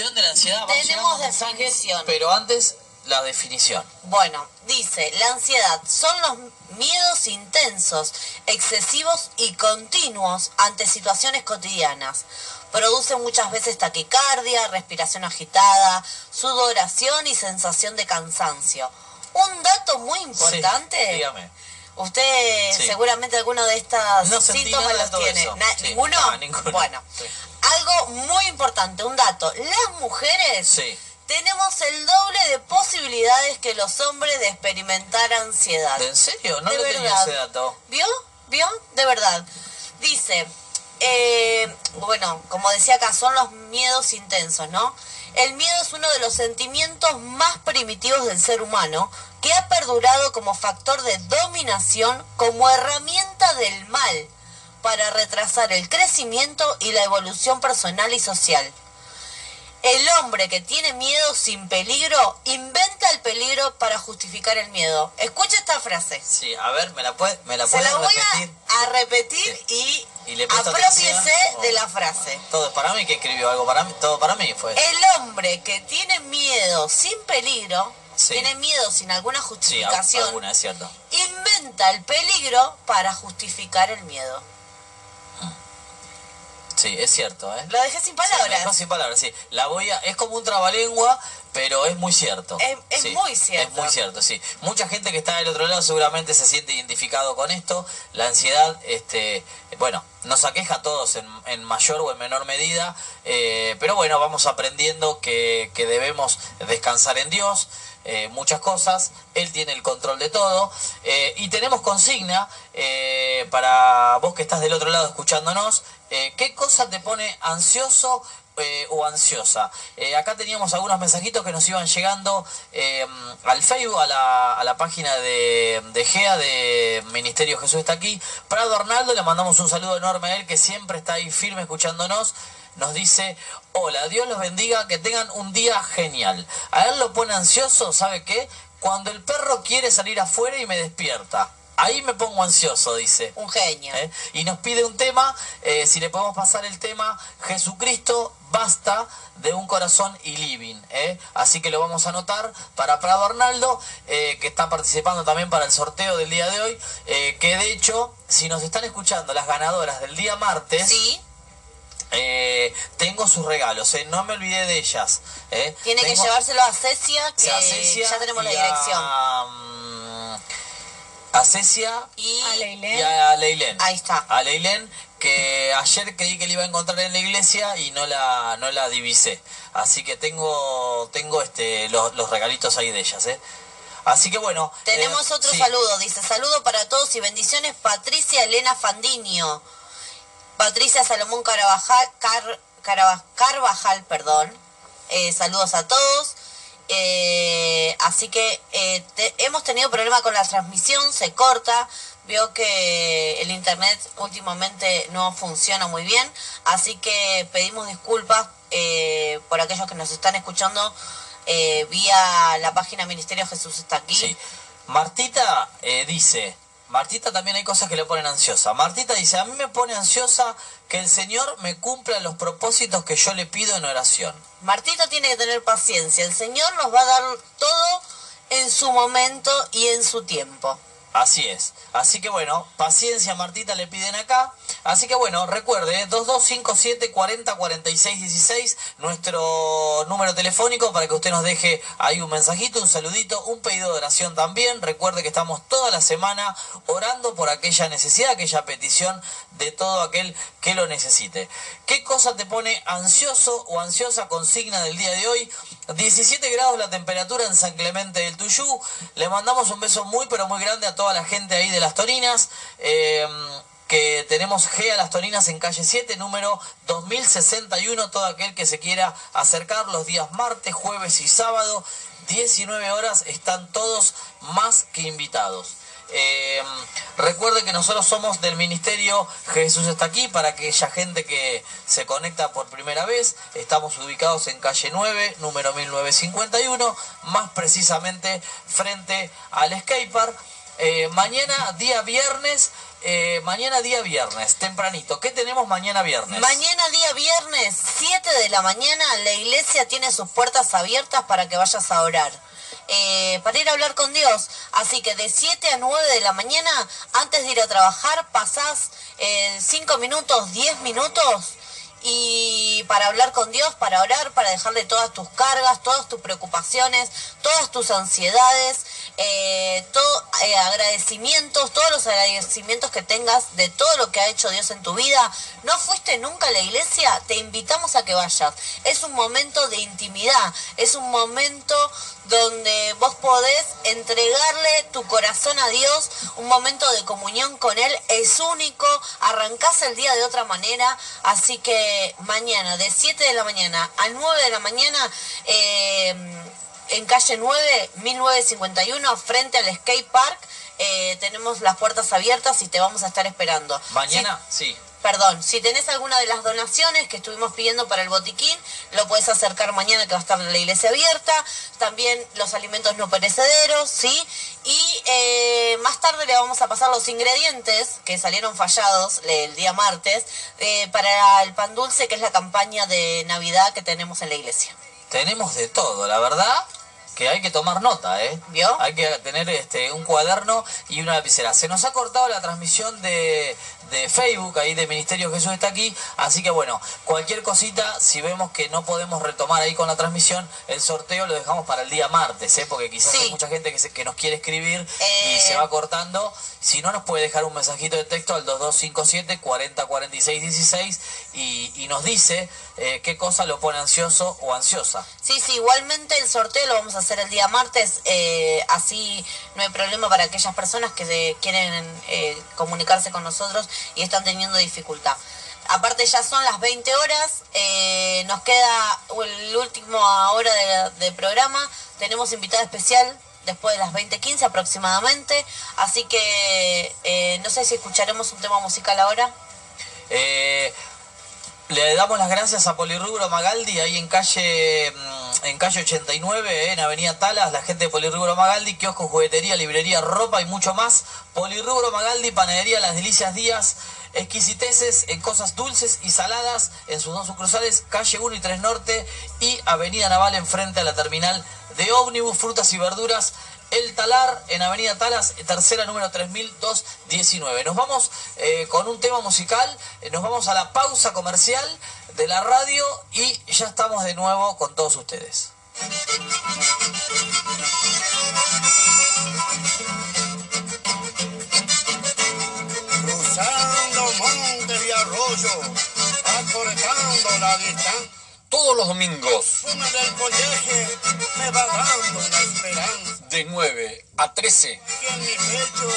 definición de la ansiedad. Vamos Tenemos definición. Pero antes, la definición. Bueno, dice, la ansiedad son los miedos intensos, excesivos y continuos ante situaciones cotidianas. Produce muchas veces taquicardia, respiración agitada, sudoración y sensación de cansancio. Un dato muy importante. Sí, dígame. Usted Sí. seguramente alguno de estos No síntomas los tiene. eso. Na- Sí. ¿Ninguno? No, ninguno. Bueno, Sí. algo muy importante, un dato. Las mujeres tenemos el doble de posibilidades que los hombres de experimentar ansiedad. ¿En serio? No De lo tenía verdad. ese dato. ¿Vio? ¿Vio? De verdad. Dice, eh, bueno, como decía acá, son los miedos intensos, ¿no? El miedo es uno de los sentimientos más primitivos del ser humano que ha perdurado como factor de dominación, como herramienta del mal para retrasar el crecimiento y la evolución personal y social. El hombre que tiene miedo sin peligro inventa el peligro para justificar el miedo. Escucha esta frase. Sí, a ver, ¿me la puede, me la Se la voy repetir? a, a repetir y, Y le apropiese atención. de la frase. Todo es para mí que escribió algo para mí, todo para mí fue. El hombre que tiene miedo sin peligro, Sí. tiene miedo sin alguna sí, justificación, alguna, es cierto. inventa el peligro para justificar el miedo. Sí, es cierto, ¿eh? Lo dejé sin Sí, palabras. dejó sin palabras, sí. La voy a, es como un trabalengua, pero es muy cierto. Es- es Sí, muy cierto. Es muy cierto, sí. Mucha gente que está del otro lado seguramente se siente identificado con esto. La ansiedad, este, bueno, nos aqueja a todos en, en mayor o en menor medida, eh, pero bueno, vamos aprendiendo que, que debemos descansar en Dios. eh, muchas cosas, Él tiene el control de todo eh, y tenemos consigna eh, para vos que estás del otro lado escuchándonos, eh, ¿qué cosa te pone ansioso eh, o ansiosa? Eh, acá teníamos algunos mensajitos que nos iban llegando eh, al Facebook, a la, a la página de, de GEA, de Ministerio Jesús está aquí. Prado Arnaldo, le mandamos un saludo enorme a él que siempre está ahí firme escuchándonos nos dice, hola, Dios los bendiga, que tengan un día genial. A él lo pone ansioso, ¿sabe qué? Cuando el perro quiere salir afuera y me despierta. Ahí me pongo ansioso, dice. Un genio. ¿Eh? Y nos pide un tema, eh, si le podemos pasar el tema, Jesucristo basta de un corazón y living. ¿eh? Así que lo vamos a anotar para Prado Arnaldo, que está participando también para el sorteo del día de hoy, que de hecho, si nos están escuchando las ganadoras del día martes, Sí, eh, tengo sus regalos, eh, no me olvidé de ellas. eh. tiene que llevárselo a Cecia, que a Cecia ya tenemos la dirección. A, mm, a Cecia Y A Leilén. y a Leilén. ahí está. A Leilén, que ayer creí que la iba a encontrar en la iglesia y no la, no la divisé. Así que tengo, tengo este, los, los regalitos ahí de ellas, ¿eh? Así que bueno. Tenemos eh, otro sí. saludo, dice saludo para todos y bendiciones Patricia Elena Fandiño, Patricia Salomón Carabajal, Car- Carvajal, perdón, Eh, saludos a todos. Eh, así que eh, hemos tenido problema con la transmisión, se corta, veo que el internet últimamente no funciona muy bien, así que pedimos disculpas eh, por aquellos que nos están escuchando vía la página Ministerio Jesús está aquí. Martita dice, Martita también hay cosas que le ponen ansiosa. Martita dice, a mí me pone ansiosa que el Señor me cumpla los propósitos que yo le pido en oración. Martita tiene que tener paciencia. El Señor nos va a dar todo en su momento y en su tiempo. Así es. Así que bueno, paciencia Martita le piden acá. Así que bueno, recuerde, ¿eh? 2257 40 46 16, nuestro número telefónico para que usted nos deje ahí un mensajito, un saludito, un pedido de oración también. Recuerde que estamos toda la semana orando por aquella necesidad, aquella petición de todo aquel que lo necesite. ¿Qué cosa te pone ansioso o ansiosa consigna del día de hoy? 17 grados la temperatura en San Clemente del Tuyú. Le mandamos un beso muy pero muy grande a toda la gente ahí de Las Torinas. eh, que tenemos G a Las Torinas en calle 7, número 2061. Todo aquel que se quiera acercar los días martes, jueves y sábado, 19 horas, están todos más que invitados. Eh, recuerde que nosotros somos del Ministerio Jesús está aquí para aquella gente que se conecta por primera vez. Estamos ubicados en calle 9, número 1951, más precisamente frente al skatepark. eh, mañana día viernes, eh, mañana día viernes, tempranito. ¿Qué tenemos mañana viernes? Mañana día viernes, 7 de la mañana, la iglesia tiene sus puertas abiertas para que vayas a orar. Eh, para ir a hablar con Dios. Así que de 7 a 9 de la mañana, antes de ir a trabajar, pasás 5 minutos, 10 minutos y para hablar con Dios, para orar, para dejarle todas tus cargas, todas tus preocupaciones, todas tus ansiedades, eh, eh, agradecimientos, todos los agradecimientos que tengas de todo lo que ha hecho Dios en tu vida. ¿No fuiste nunca a la iglesia? Te invitamos a que vayas. Es un momento de intimidad, es un momento donde vos podés entregarle tu corazón a Dios, un momento de comunión con Él, es único, arrancás el día de otra manera, así que mañana, de 7 de la mañana a 9 de la mañana, eh, en calle 9, 1951, frente al skate park, eh, tenemos las puertas abiertas y te vamos a estar esperando. Mañana, sí. Perdón, si tenés alguna de las donaciones que estuvimos pidiendo para el botiquín, lo puedes acercar mañana que va a estar la iglesia abierta. También los alimentos no perecederos, ¿sí? Y eh, más tarde le vamos a pasar los ingredientes que salieron fallados el día martes eh, para el pan dulce, que es la campaña de Navidad que tenemos en la iglesia. Tenemos de todo, la verdad que hay que tomar nota, ¿eh? ¿Vio? Hay que tener este un cuaderno y una lapicera. Se nos ha cortado la transmisión de, de Facebook, ahí de Ministerio Jesús está aquí, así que bueno, cualquier cosita, si vemos que no podemos retomar ahí con la transmisión, el sorteo lo dejamos para el día martes, ¿eh? Porque quizás hay mucha gente que, se, que nos quiere escribir y se va eh. cortando. Si no, nos puede dejar un mensajito de texto al 2257 4046 16 y, y nos dice eh, qué cosa lo pone ansioso o ansiosa. Sí, sí, igualmente el sorteo lo vamos a hacer el día martes, eh, así no hay problema para aquellas personas que quieren eh, comunicarse con nosotros y están teniendo dificultad. Aparte ya son las 20 horas, nos queda el último hora de, programa, tenemos invitada especial después de las 20.15 aproximadamente, así que no sé si escucharemos un tema musical ahora. Eh, le damos las gracias a Polirrubro Magaldi, ahí en calle mm, en calle 89, en Avenida Talas, la gente de Polirrubro Magaldi, kiosco, juguetería, librería, ropa y mucho más. Polirrubro Magaldi, panadería Las Delicias Días, exquisiteces en cosas dulces y saladas en sus dos sucursales, calle 1 y 3 Norte y Avenida Naval enfrente a la terminal de ómnibus, frutas y verduras. El Talar en Avenida Talas, tercera número 3219. Nos vamos eh, con un tema musical, eh, nos vamos a la pausa comercial de la radio y ya estamos de nuevo con todos ustedes. Cruzando monte y arroyo, acortando la distancia todos los domingos. del colegio me va dando una esperanza. De 9 a 13. Y en mi pecho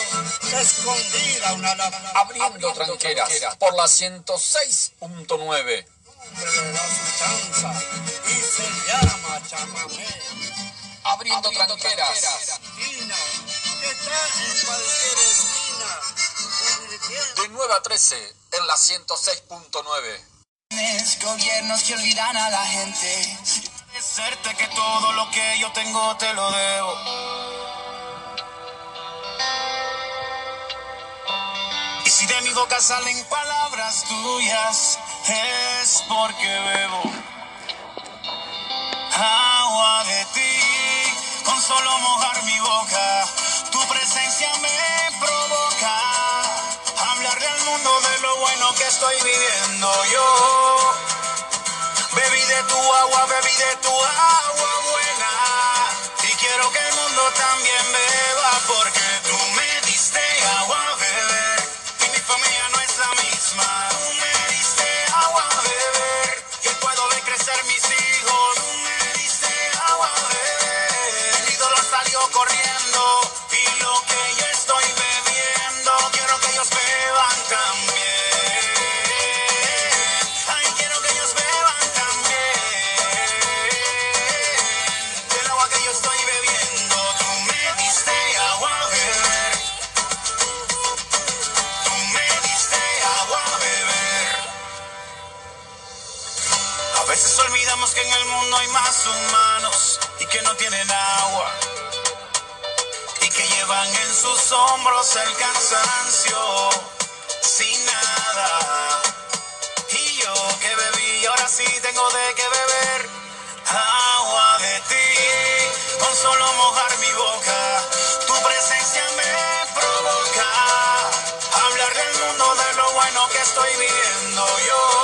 escondida una Abriendo, Abriendo tranqueras, tranqueras por la 106.9. Y se llama chamamé. Abriendo, Abriendo tranqueras. tranqueras. que está en cualquier esquina. De 9 a 13 en la 106.9. Gobiernos que olvidan a la gente. Decirte que todo lo que yo tengo te lo debo. Y si de mi boca salen palabras tuyas, es porque bebo agua de ti. Con solo mojar mi boca, tu presencia me provoca hablarle al mundo de lo bueno que estoy viviendo yo. Bebí de tu agua, bebí de tu agua buena. Y quiero que el mundo también beba porque tú hombros el cansancio sin nada. Y yo que bebí, ahora sí tengo de qué beber agua de ti, con solo mojar mi boca, tu presencia me provoca hablar del mundo de lo bueno que estoy viviendo yo.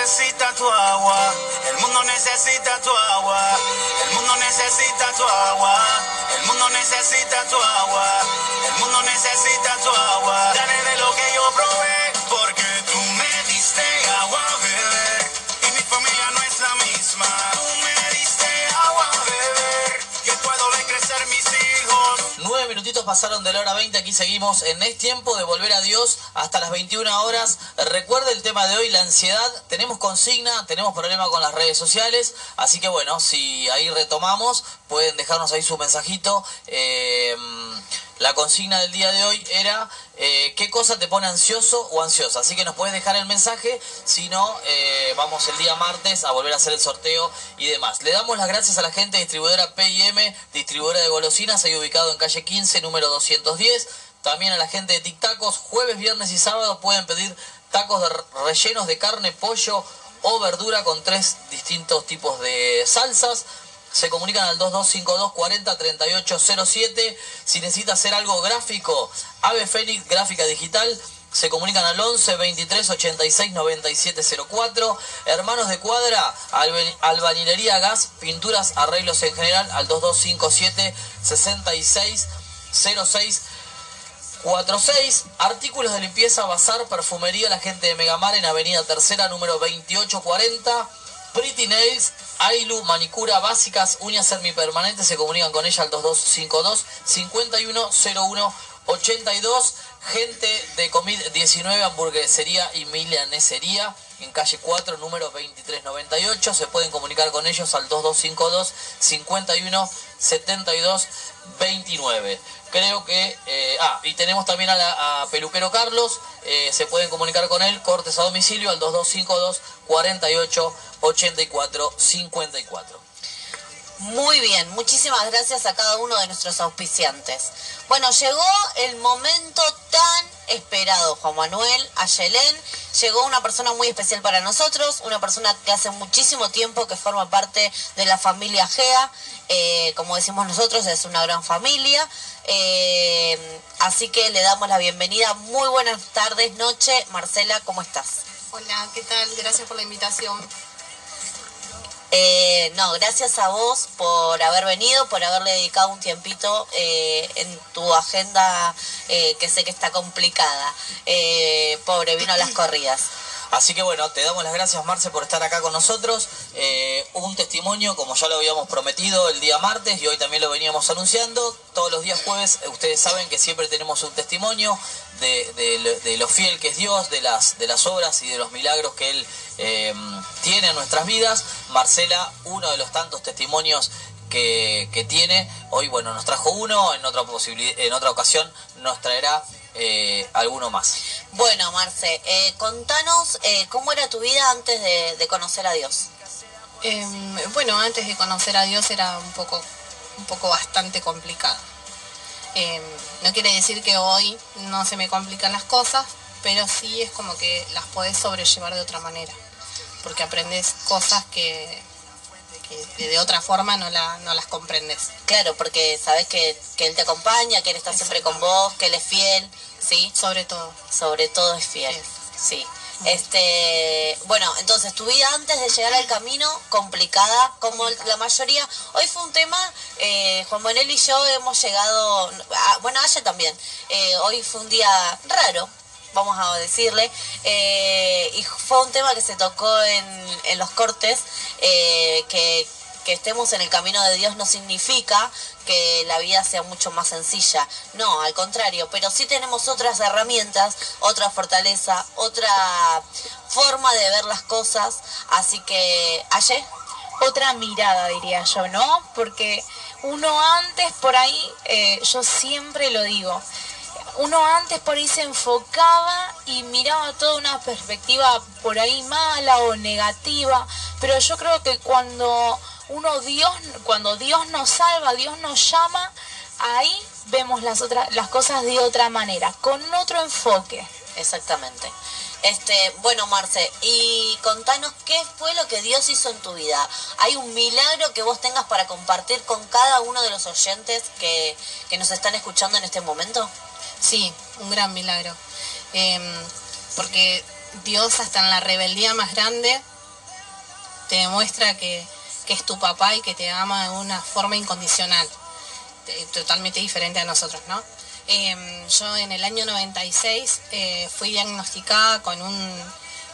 Necesita tu agua, el mundo necesita tu agua, el mundo necesita tu agua, el mundo necesita tu agua, el mundo necesita tu agua. Dale de lo que yo probé, porque Nueve minutitos pasaron de la hora 20, aquí seguimos en Es Tiempo de Volver a Dios hasta las 21 horas. Recuerde el tema de hoy, la ansiedad. Tenemos consigna, tenemos problema con las redes sociales, así que bueno, si ahí retomamos, pueden dejarnos ahí su mensajito. Eh, la consigna del día de hoy era eh, qué cosa te pone ansioso o ansiosa. Así que nos puedes dejar el mensaje, si no, eh, vamos el día martes a volver a hacer el sorteo y demás. Le damos las gracias a la gente distribuidora PIM, distribuidora de golosinas, ahí ubicado en calle 15, número 210. También a la gente de Tic Tacos, jueves, viernes y sábado pueden pedir tacos de rellenos de carne, pollo o verdura con tres distintos tipos de salsas. Se comunican al 2252 40 38 07. Si necesita hacer algo gráfico, Ave Fénix Gráfica Digital. Se comunican al 11 23 86 97 04. Hermanos de Cuadra, albañilería gas, pinturas, arreglos en general al 2257 66 06 46 artículos de limpieza, bazar, perfumería, la gente de Megamar en Avenida Tercera, número 2840. Pretty Nails, Ailu, manicura básicas, uñas semipermanentes, se comunican con ella al 2252 5101 82. Gente de Comid 19, hamburguesería y milanesería en calle 4, número 2398. Se pueden comunicar con ellos al 2252 51 72 29. Creo que. eh, ah, y tenemos también a, la, a Peluquero Carlos. eh, se pueden comunicar con él, cortes a domicilio al 2252 48 84 54. Muy bien, muchísimas gracias a cada uno de nuestros auspiciantes. Bueno, llegó el momento tan esperado, Juan Manuel, a Yelén. Llegó una persona muy especial para nosotros, una persona que hace muchísimo tiempo que forma parte de la familia GEA. Eh, como decimos nosotros, es una gran familia. Eh, así que le damos la bienvenida. Muy buenas tardes, noche. Marcela, ¿cómo estás? Hola, ¿qué tal? Gracias por la invitación. Eh, no, gracias a vos por haber venido, por haberle dedicado un tiempito eh, en tu agenda eh, que sé que está complicada. Pobre, vino a las corridas. Así que bueno, te damos las gracias Marce por estar acá con nosotros. Eh, un testimonio, como ya lo habíamos prometido el día martes y hoy también lo veníamos anunciando. Todos los días jueves eh, ustedes saben que siempre tenemos un testimonio de, de lo- fiel que es Dios, de las, obras y de los milagros que Él eh, tiene en nuestras vidas. Marcela, uno de los tantos testimonios que, que tiene. Hoy, bueno, nos trajo uno, en otra, en otra ocasión nos traerá eh, alguno más. Bueno, Marce, eh, contanos eh, cómo era tu vida antes de, de conocer a Dios. Em, bueno, antes de conocer a Dios era un poco, un poco bastante complicado. Em, no quiere decir que hoy no se me complican las cosas, pero sí es como que las podés sobrellevar de otra manera. Porque aprendes cosas que, de que de otra forma no, la, no las comprendes. Claro, porque sabes que, que Él te acompaña, que Él está siempre con vos, que Él es fiel, ¿sí? Sobre todo. Sobre todo es fiel, Sí. sí. Este, bueno, entonces tu vida antes de llegar al camino, complicada, como la mayoría. Hoy fue un tema, eh, Juan Manuel y yo hemos llegado, a- bueno, Aya también. Eh, hoy fue un día raro, vamos a decirle, eh, y fue un tema que se tocó en, en los cortes, eh, que, que estemos en el camino de Dios no significa que la vida sea mucho más sencilla, no, al contrario, pero sí tenemos otras herramientas, otra fortaleza, otra forma de ver las cosas, así que, Aye, otra mirada, diría yo, ¿no? Porque uno antes por ahí, eh, yo siempre lo digo, uno antes por ahí se enfocaba y miraba toda una perspectiva por ahí mala o negativa, pero yo creo que cuando uno Dios, cuando Dios nos salva, Dios nos llama, ahí vemos las otras, las cosas de otra manera, con otro enfoque. Exactamente. Este, bueno, Marce, y contanos qué fue lo que Dios hizo en tu vida. ¿Hay un milagro que vos tengas para compartir con cada uno de los oyentes que, que nos están escuchando en este momento? Sí, un gran milagro. Em, porque Dios hasta en la rebeldía más grande te demuestra que, que es tu papá y que te ama de una forma incondicional, te- totalmente diferente a nosotros, ¿no? Em, yo en el año 96 eh, fui diagnosticada con un,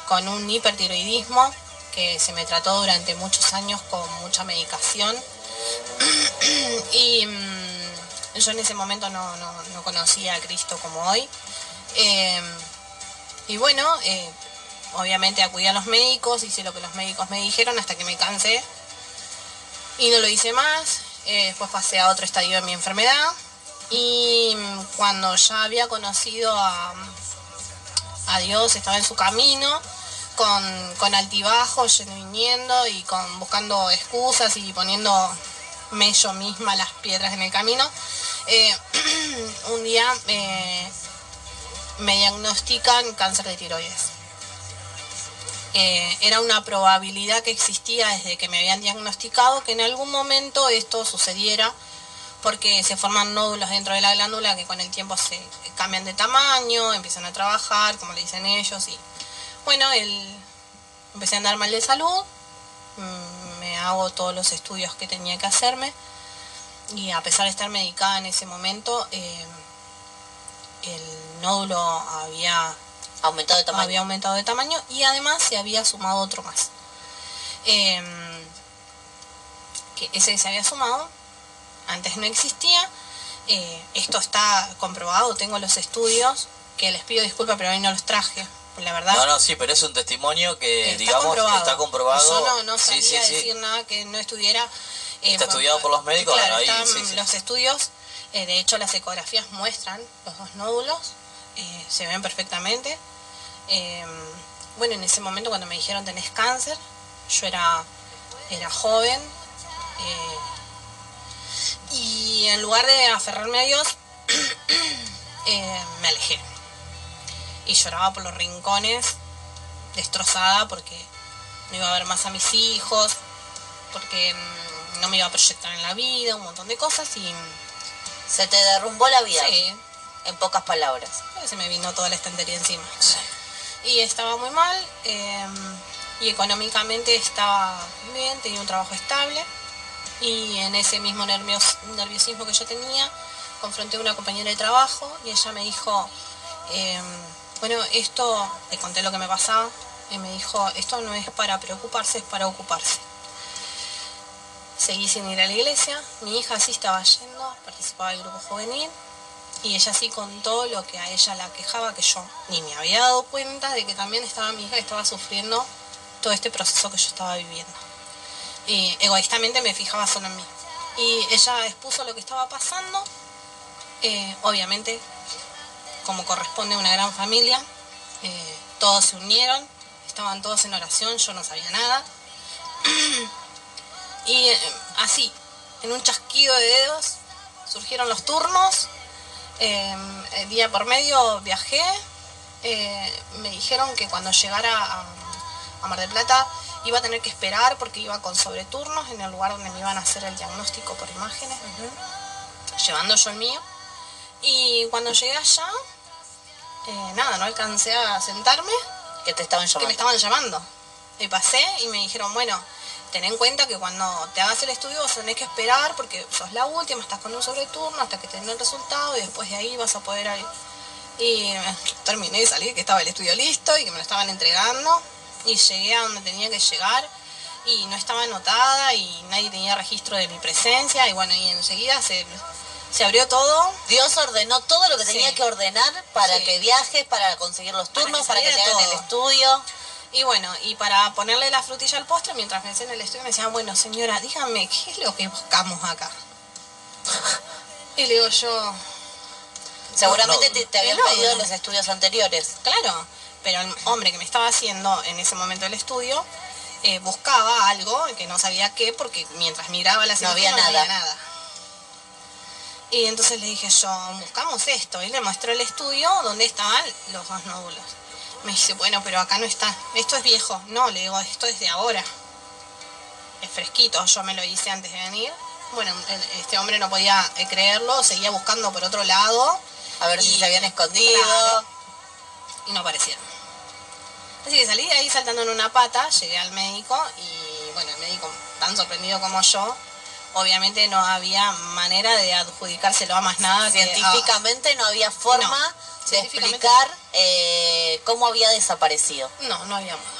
con un hipertiroidismo que se me trató durante muchos años con mucha medicación y mm, yo en ese momento no, no- no conocía a Cristo como hoy. Eh, y bueno, eh, obviamente acudí a los médicos, hice lo que los médicos me dijeron hasta que me cansé y no lo hice más. Eh, después pasé a otro estadio de mi enfermedad y mm, cuando ya había conocido a, a Dios, estaba en su camino, con, con altibajos, yendo viniendo y con, buscando excusas y poniéndome yo misma las piedras en el camino. Eh, un día eh, me diagnostican cáncer de tiroides. Era una probabilidad que existía desde que me habían diagnosticado que en algún momento esto sucediera porque se forman nódulos dentro de la glándula que con el tiempo se cambian de tamaño, empiezan a trabajar, como le dicen ellos, y bueno, el, empecé a andar mal de salud, mm, me hago todos los estudios que tenía que hacerme, y a pesar de estar medicada en ese momento, eh, el nódulo había Aumentado de tamaño. había aumentado de tamaño y además se había sumado otro más. Em, que ese que se había sumado antes no existía. Eh, esto está comprobado, tengo los estudios, que les pido disculpas, pero hoy no los traje, la verdad. No, no, sí, pero es un testimonio que, Está digamos, comprobado. está comprobado. Yo no, no sabía sí, sí. decir nada que no estuviera. eh, Está por- estudiado por los médicos, Claro, ahí, están los estudios. eh, de hecho, las ecografías muestran los dos nódulos. eh, se ven perfectamente. Eh, bueno, en ese momento cuando me dijeron tenés cáncer, yo era, era joven. eh, y en lugar de aferrarme a Dios, eh, me alejé. Y lloraba por los rincones, destrozada porque no iba a ver más a mis hijos, porque mm, no me iba a proyectar en la vida, un montón de cosas y Se te derrumbó la vida, sí, en pocas palabras. se me vino toda la estantería encima. Y estaba muy mal eh, y económicamente estaba bien, tenía un trabajo estable y en ese mismo nervios- nerviosismo que yo tenía confronté a una compañera de trabajo y ella me dijo, eh, bueno, esto, le conté lo que me pasaba y me dijo, esto no es para preocuparse, es para ocuparse. Seguí sin ir a la iglesia, mi hija sí estaba yendo, participaba del grupo juvenil y ella sí contó lo que a ella la quejaba, que yo ni me había dado cuenta de que también estaba mi hija, estaba sufriendo todo este proceso que yo estaba viviendo. Y egoístamente me fijaba solo en mí. Y ella expuso lo que estaba pasando, eh, obviamente, como corresponde a una gran familia, eh, todos se unieron, estaban todos en oración, yo no sabía nada. y eh, así, en un chasquido de dedos, surgieron los turnos, eh, eh, día por medio viajé, eh, me dijeron que cuando llegara a, a Mar del Plata iba a tener que esperar porque iba con sobreturnos en el lugar donde me iban a hacer el diagnóstico por imágenes, llevando yo el mío. Y cuando llegué allá, eh, nada, no alcancé a sentarme, Que te estaban que llamando. me estaban llamando. Y pasé y me dijeron, bueno, ten en cuenta que cuando te hagas el estudio vos tenés que esperar porque sos la última, estás con un sobreturno hasta que te den el resultado y después de ahí vas a poder... ir". Y eh, terminé y salí, que estaba el estudio listo y que me lo estaban entregando. Y llegué a donde tenía que llegar y no estaba anotada y nadie tenía registro de mi presencia. Y bueno, y enseguida se, se abrió todo. Dios ordenó todo lo que tenía Sí. que ordenar para Sí. que viajes, para conseguir los Para que turnos, para que, te hagan el estudio. Y bueno, y para ponerle la frutilla al postre, mientras me hacían el estudio, me decían, bueno, señora, dígame, ¿qué es lo que buscamos acá? Y le digo yo, Seguramente no. te, te habían No, pedido no. los estudios anteriores. claro, pero el hombre que me estaba haciendo en ese momento el estudio eh, buscaba algo que no sabía qué, porque mientras miraba la No había cirugía nada. nada. Y entonces le dije yo, buscamos esto. Y le mostré el estudio donde estaban los dos nódulos. Me dice, bueno, pero acá no está. Esto es viejo. No, le digo, esto es de ahora. Es fresquito, yo me lo hice antes de venir. Bueno, este hombre no podía eh, creerlo, seguía buscando por otro lado. A ver si se habían escondido. Claro. y no aparecieron. Así que salí de ahí saltando en una pata, llegué al médico y bueno, el médico tan sorprendido como yo, obviamente no había manera de adjudicárselo a más nada. que Científicamente no había forma No, explicar eh, cómo había desaparecido. no, no había modo.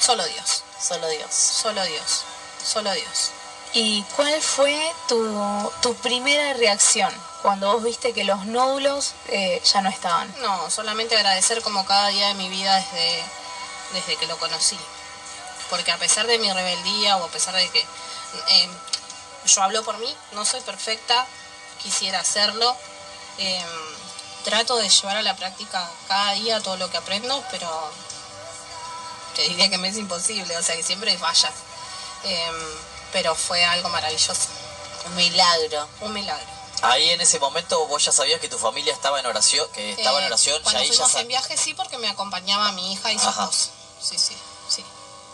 Solo Dios, Solo Dios. solo Dios, solo Dios. ¿Y cuál fue tu, tu primera reacción cuando vos viste que los nódulos eh, ya no estaban? No, solamente agradecer como cada día de mi vida desde, desde que lo conocí. Porque a pesar de mi rebeldía o a pesar de que eh, yo hablo por mí, no soy perfecta, quisiera hacerlo. eh, trato de llevar a la práctica cada día todo lo que aprendo, pero te diría que me es imposible, o sea que siempre hay fallas. Eh, pero fue algo maravilloso, Un milagro. un milagro. Ahí en ese momento vos ya sabías que tu familia estaba en oración, que estaba en Eh, oración, ya Cuando ahí fuimos en viaje sí, porque me acompañaba mi hija y su esposo. Sí, sí, sí,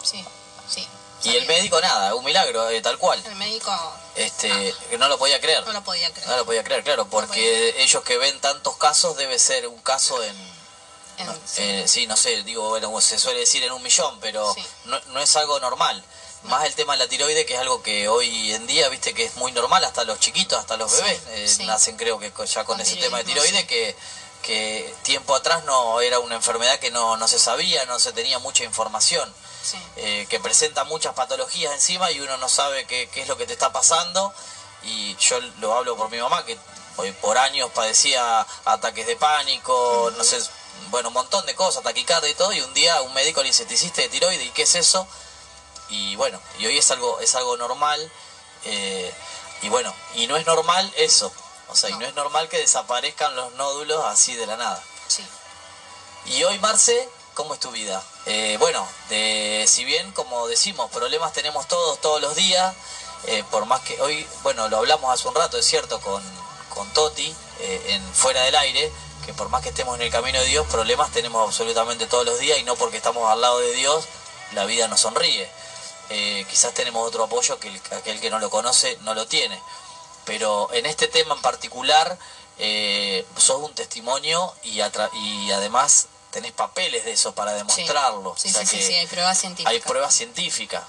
sí, sí. Y el médico nada, un milagro, eh, tal cual. El médico Este, no lo podía creer. no lo podía creer. No lo podía creer, claro, porque ellos que ven tantos casos debe ser un caso en, En- no, sí. eh, sí, no sé, digo, bueno, se suele decir en un millón, pero Sí. no, no es algo normal. Más el tema de la tiroide, que es algo que hoy en día, viste, que es muy normal, hasta los chiquitos, hasta los Sí, bebés, eh, nacen creo que ya con, Con ese tema de tiroide, que, que tiempo atrás no era una enfermedad que no, no se sabía, no se tenía mucha información. Sí. eh, que presenta muchas patologías encima y uno no sabe qué, qué es lo que te está pasando. Y yo lo hablo por mi mamá, que por años padecía ataques de pánico, no sé, bueno, un montón de cosas, taquicardia y todo. Y un día un médico le dice, ¿te hiciste de tiroide? ¿Y qué es eso? Y bueno, y hoy es algo, es algo normal. eh, y bueno, y no es normal eso. O sea, y No. no es normal que desaparezcan los nódulos así de la nada. sí. Y hoy, Marce, ¿cómo es tu vida? Eh, bueno, si bien, como decimos, problemas tenemos todos, todos los días, eh, por más que hoy, bueno, lo hablamos hace un rato, es cierto, con, con Toti, eh, en Fuera del Aire, que por más que estemos en el camino de Dios, problemas tenemos absolutamente todos los días y no porque estamos al lado de Dios, la vida nos sonríe. Quizás tenemos otro apoyo que el- aquel que no lo conoce no lo tiene. Pero en este tema en particular, eh, sos un testimonio y además tenés papeles de eso para demostrarlo. Sí, O sea sí, sí, que sí, hay pruebas científicas. hay pruebas científicas.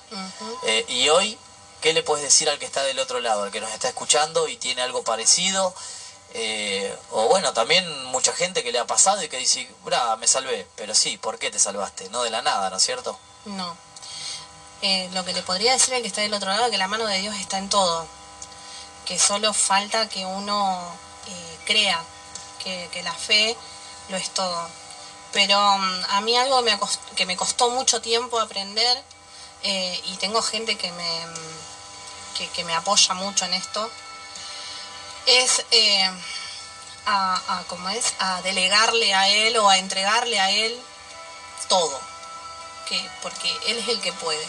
Eh, y hoy, ¿qué le puedes decir al que está del otro lado, al que nos está escuchando y tiene algo parecido? Eh, o bueno, también mucha gente que le ha pasado y que dice, brava, me salvé. Pero sí, ¿por qué te salvaste? No de la nada, ¿no es cierto? No. Eh, lo que le podría decir al que está del otro lado es que la mano de Dios está en todo. Que solo falta que uno eh, crea que, que la fe lo es todo. Pero mm, a mí algo me que me costó mucho tiempo aprender eh, y tengo gente que me, mm, que, que me apoya mucho en esto es eh, a, a, ¿cómo es? a delegarle a él o a entregarle a él todo que porque él es el que puede.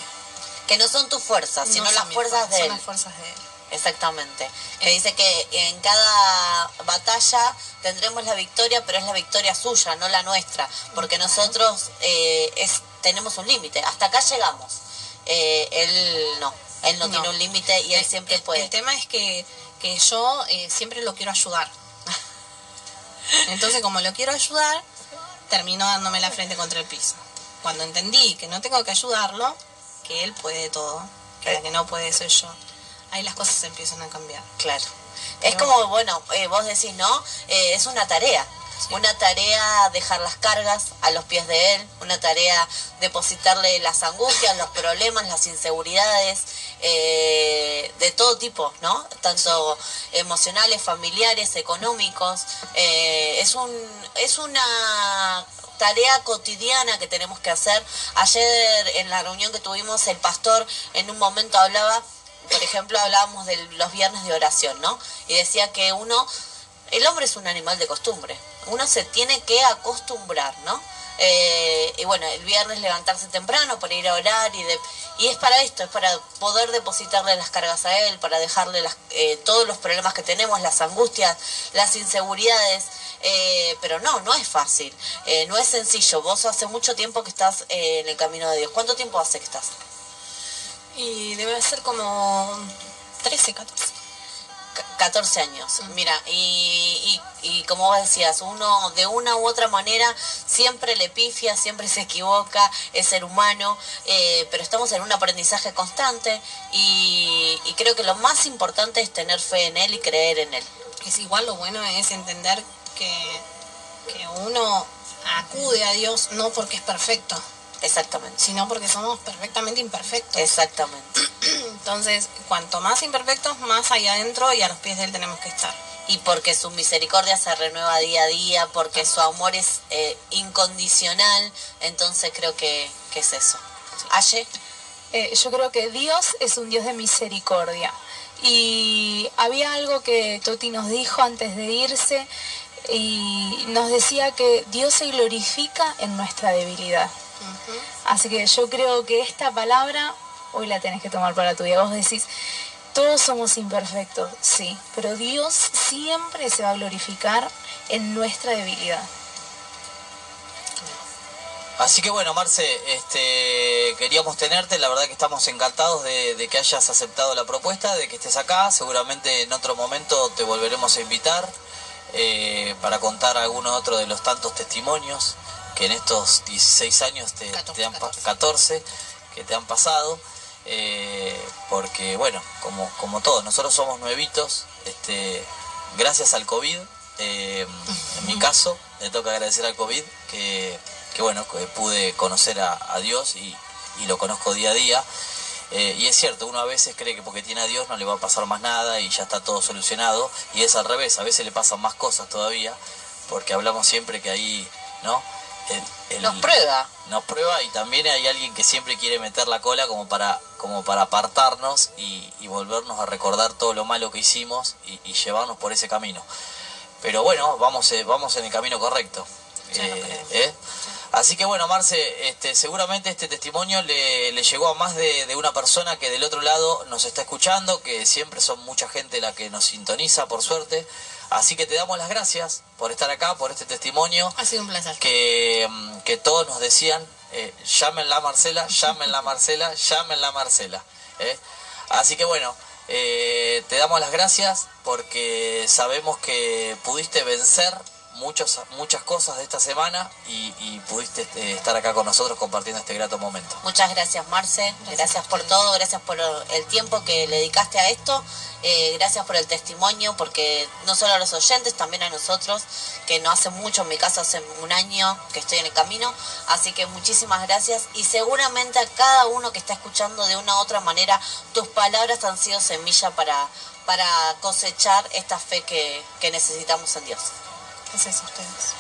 Que no son tus fuerzas, sino No las son fuerzas de son él. las fuerzas de él. Exactamente. Que dice que en cada batalla tendremos la victoria, pero es la victoria suya, no la nuestra. Porque nosotros eh, es, tenemos un límite. Hasta acá llegamos. eh, él no, él no, No. tiene un límite y él El- siempre el- puede. El tema es que, que yo eh, siempre lo quiero ayudar. Entonces, como lo quiero ayudar, terminó dándome la frente contra el piso. Cuando entendí que no tengo que ayudarlo, que él puede todo, que la que no puede soy yo, ahí las cosas empiezan a cambiar. Claro. Es como, bueno, eh, vos decís, ¿no? Eh, es una tarea. Sí. Una tarea dejar las cargas a los pies de él, una tarea depositarle las angustias, los problemas, las inseguridades, eh, de todo tipo, ¿no? Tanto emocionales, familiares, económicos. Eh, es, un, es una tarea cotidiana que tenemos que hacer. Ayer en la reunión que tuvimos, el pastor en un momento hablaba por ejemplo, hablábamos de los viernes de oración, ¿no? Y decía que uno, el hombre es un animal de costumbre, uno se tiene que acostumbrar, ¿no? Eh, y bueno, el viernes levantarse temprano para ir a orar y, de, y es para esto, es para poder depositarle las cargas a él, para dejarle las, eh, todos los problemas que tenemos, las angustias, las inseguridades. Eh, pero no, no es fácil, eh, no es sencillo. Vos hace mucho tiempo que estás eh, en el camino de Dios. ¿Cuánto tiempo hace que estás? Y debe ser como 13, 14. Ca- 14 años. Mira, y, y, y como vos decías, uno de una u otra manera siempre le pifia, siempre se equivoca, es ser humano, eh, pero estamos en un aprendizaje constante y, y creo que lo más importante es tener fe en él y creer en él. Es igual lo bueno es entender que, que uno acude a Dios no porque es perfecto, Exactamente. sino porque somos perfectamente imperfectos. Exactamente. Entonces, cuanto más imperfectos, más ahí adentro y a los pies de Él tenemos que estar. Y porque su misericordia se renueva día a día, porque su amor es eh, incondicional, entonces creo que, que es eso. Aye, Eh, yo creo que Dios es un Dios de misericordia. Y había algo que Toti nos dijo antes de irse y nos decía que Dios se glorifica en nuestra debilidad. Así que yo creo que esta palabra hoy la tenés que tomar para tu vida. Vos decís, todos somos imperfectos, sí, pero Dios siempre se va a glorificar en nuestra debilidad. Así que bueno, Marce, este, queríamos tenerte, la verdad que estamos encantados de, que hayas aceptado la propuesta, de que estés acá, seguramente en otro momento te volveremos a invitar eh, para contar alguno otro de los tantos testimonios que en estos 16 años te, 14, te han pa- 14. 14 que te han pasado, eh, porque bueno, como, como todos, nosotros somos nuevitos, este, gracias al COVID, eh, en mi caso, le toca agradecer al COVID que, que bueno, que pude conocer a, a Dios y, y lo conozco día a día. Eh, y es cierto, uno a veces cree que porque tiene a Dios no le va a pasar más nada y ya está todo solucionado. Y es al revés, a veces le pasan más cosas todavía, porque hablamos siempre que ahí, ¿no? El- el- nos prueba. nos prueba y también hay alguien que siempre quiere meter la cola como para como para apartarnos y, y volvernos a recordar todo lo malo que hicimos y, y llevarnos por ese camino pero bueno vamos eh, vamos en el camino correcto Eh. ¿eh? Así que bueno Marce este seguramente este testimonio le, le llegó a más de, de una persona que del otro lado nos está escuchando que siempre son mucha gente la que nos sintoniza por suerte así que te damos las gracias por estar acá por este testimonio Ha sido un placer. que, mm, que todos nos decían, eh, llámenla Marcela, llámenla Marcela, llámenla Marcela. ¿eh? Así que bueno, eh, te damos las gracias porque sabemos que pudiste vencer muchos, muchas cosas de esta semana y, y pudiste eh, estar acá con nosotros compartiendo este grato momento. Muchas gracias, Marce. Gracias, por todo, gracias por el tiempo que le dedicaste a esto. eh, gracias por el testimonio, porque no solo a los oyentes, también a nosotros, que no hace mucho, en mi caso hace un año que estoy en el camino. Así que muchísimas gracias y seguramente a cada uno que está escuchando de una u otra manera, tus palabras han sido semilla para, para cosechar esta fe que, que necesitamos en Dios. Ustedes.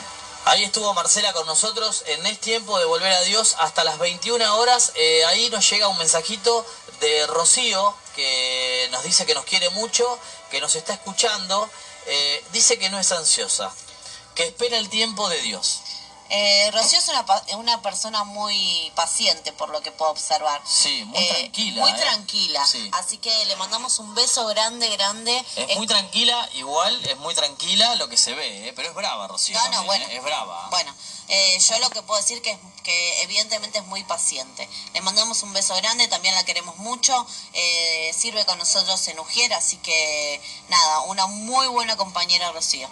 Ahí estuvo Marcela con nosotros en Es Tiempo de Volver a Dios hasta las 21 horas. Eh, ahí nos llega un mensajito de Rocío que nos dice que nos quiere mucho, que nos está escuchando. Eh, dice que no es ansiosa, que espera el tiempo de Dios. Eh, Rocío es una, persona muy paciente, por lo que puedo observar. Sí, muy Eh, tranquila. Muy ¿eh? tranquila. Sí. Así que le mandamos un beso grande, grande. Es muy tranquila, igual es muy tranquila lo que se ve, ¿eh? pero es brava, Rocío. No, no, bueno. Es brava. Bueno, yo lo que puedo decir que es que evidentemente es muy paciente. Le mandamos un beso grande, también la queremos mucho. sirve con nosotros en Ujier, así que nada, una muy buena compañera Rocío.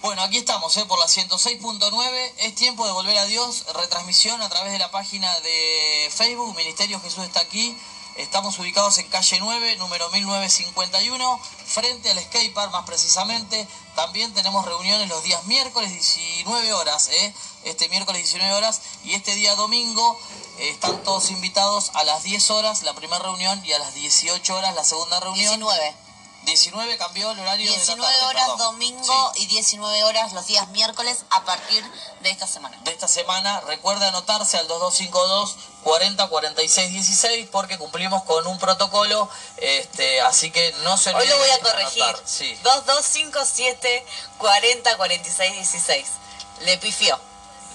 Bueno, aquí estamos, ¿eh? por la 106.9. Es tiempo de volver a Dios. Retransmisión a través de la página de Facebook. Ministerio Jesús está aquí. Estamos ubicados en calle 9, número 1951, frente al skatepark más precisamente. También tenemos reuniones los días miércoles 19 horas, ¿eh? este miércoles 19 horas y este día domingo eh, están todos invitados a las 10 horas la primera reunión y a las 18 horas la segunda reunión. 19. 19 cambió el horario de la 19 tarde, horas perdón. domingo Sí. y 19 horas los días miércoles a partir de esta semana. de esta semana. Recuerde anotarse al 2252 40 46 16 porque cumplimos con un protocolo, este, así que no se Hoy olviden lo voy a corregir. anotar. Sí. 2257 40 46 16. Le pifió.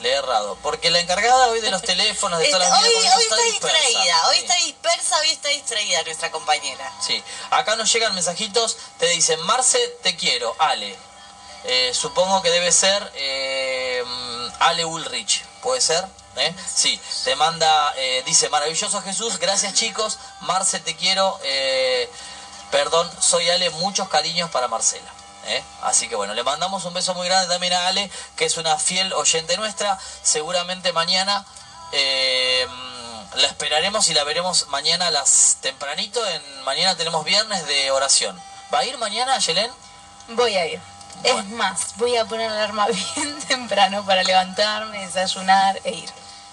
Le he errado, porque la encargada hoy de los teléfonos de Está- todas las hoy, hoy está dispersa. distraída, hoy Sí. está dispersa, hoy está distraída nuestra compañera. Sí, acá nos llegan mensajitos, te dicen, Marce, te quiero, Ale. Eh, supongo que debe ser eh, Ale Ulrich, ¿puede ser? ¿Eh? Sí, te manda, dice, maravilloso Jesús, gracias chicos, Marce, te quiero, perdón, soy Ale, muchos cariños para Marcela. ¿Eh? Así que bueno, le mandamos un beso muy grande también a Ale, que es una fiel oyente nuestra, seguramente mañana... eh, la esperaremos y la veremos mañana a las tempranito. En, mañana tenemos viernes de oración. ¿Va a ir mañana, Yelén? Voy a ir. Es más, voy a poner la alarma bien temprano para levantarme, desayunar e ir.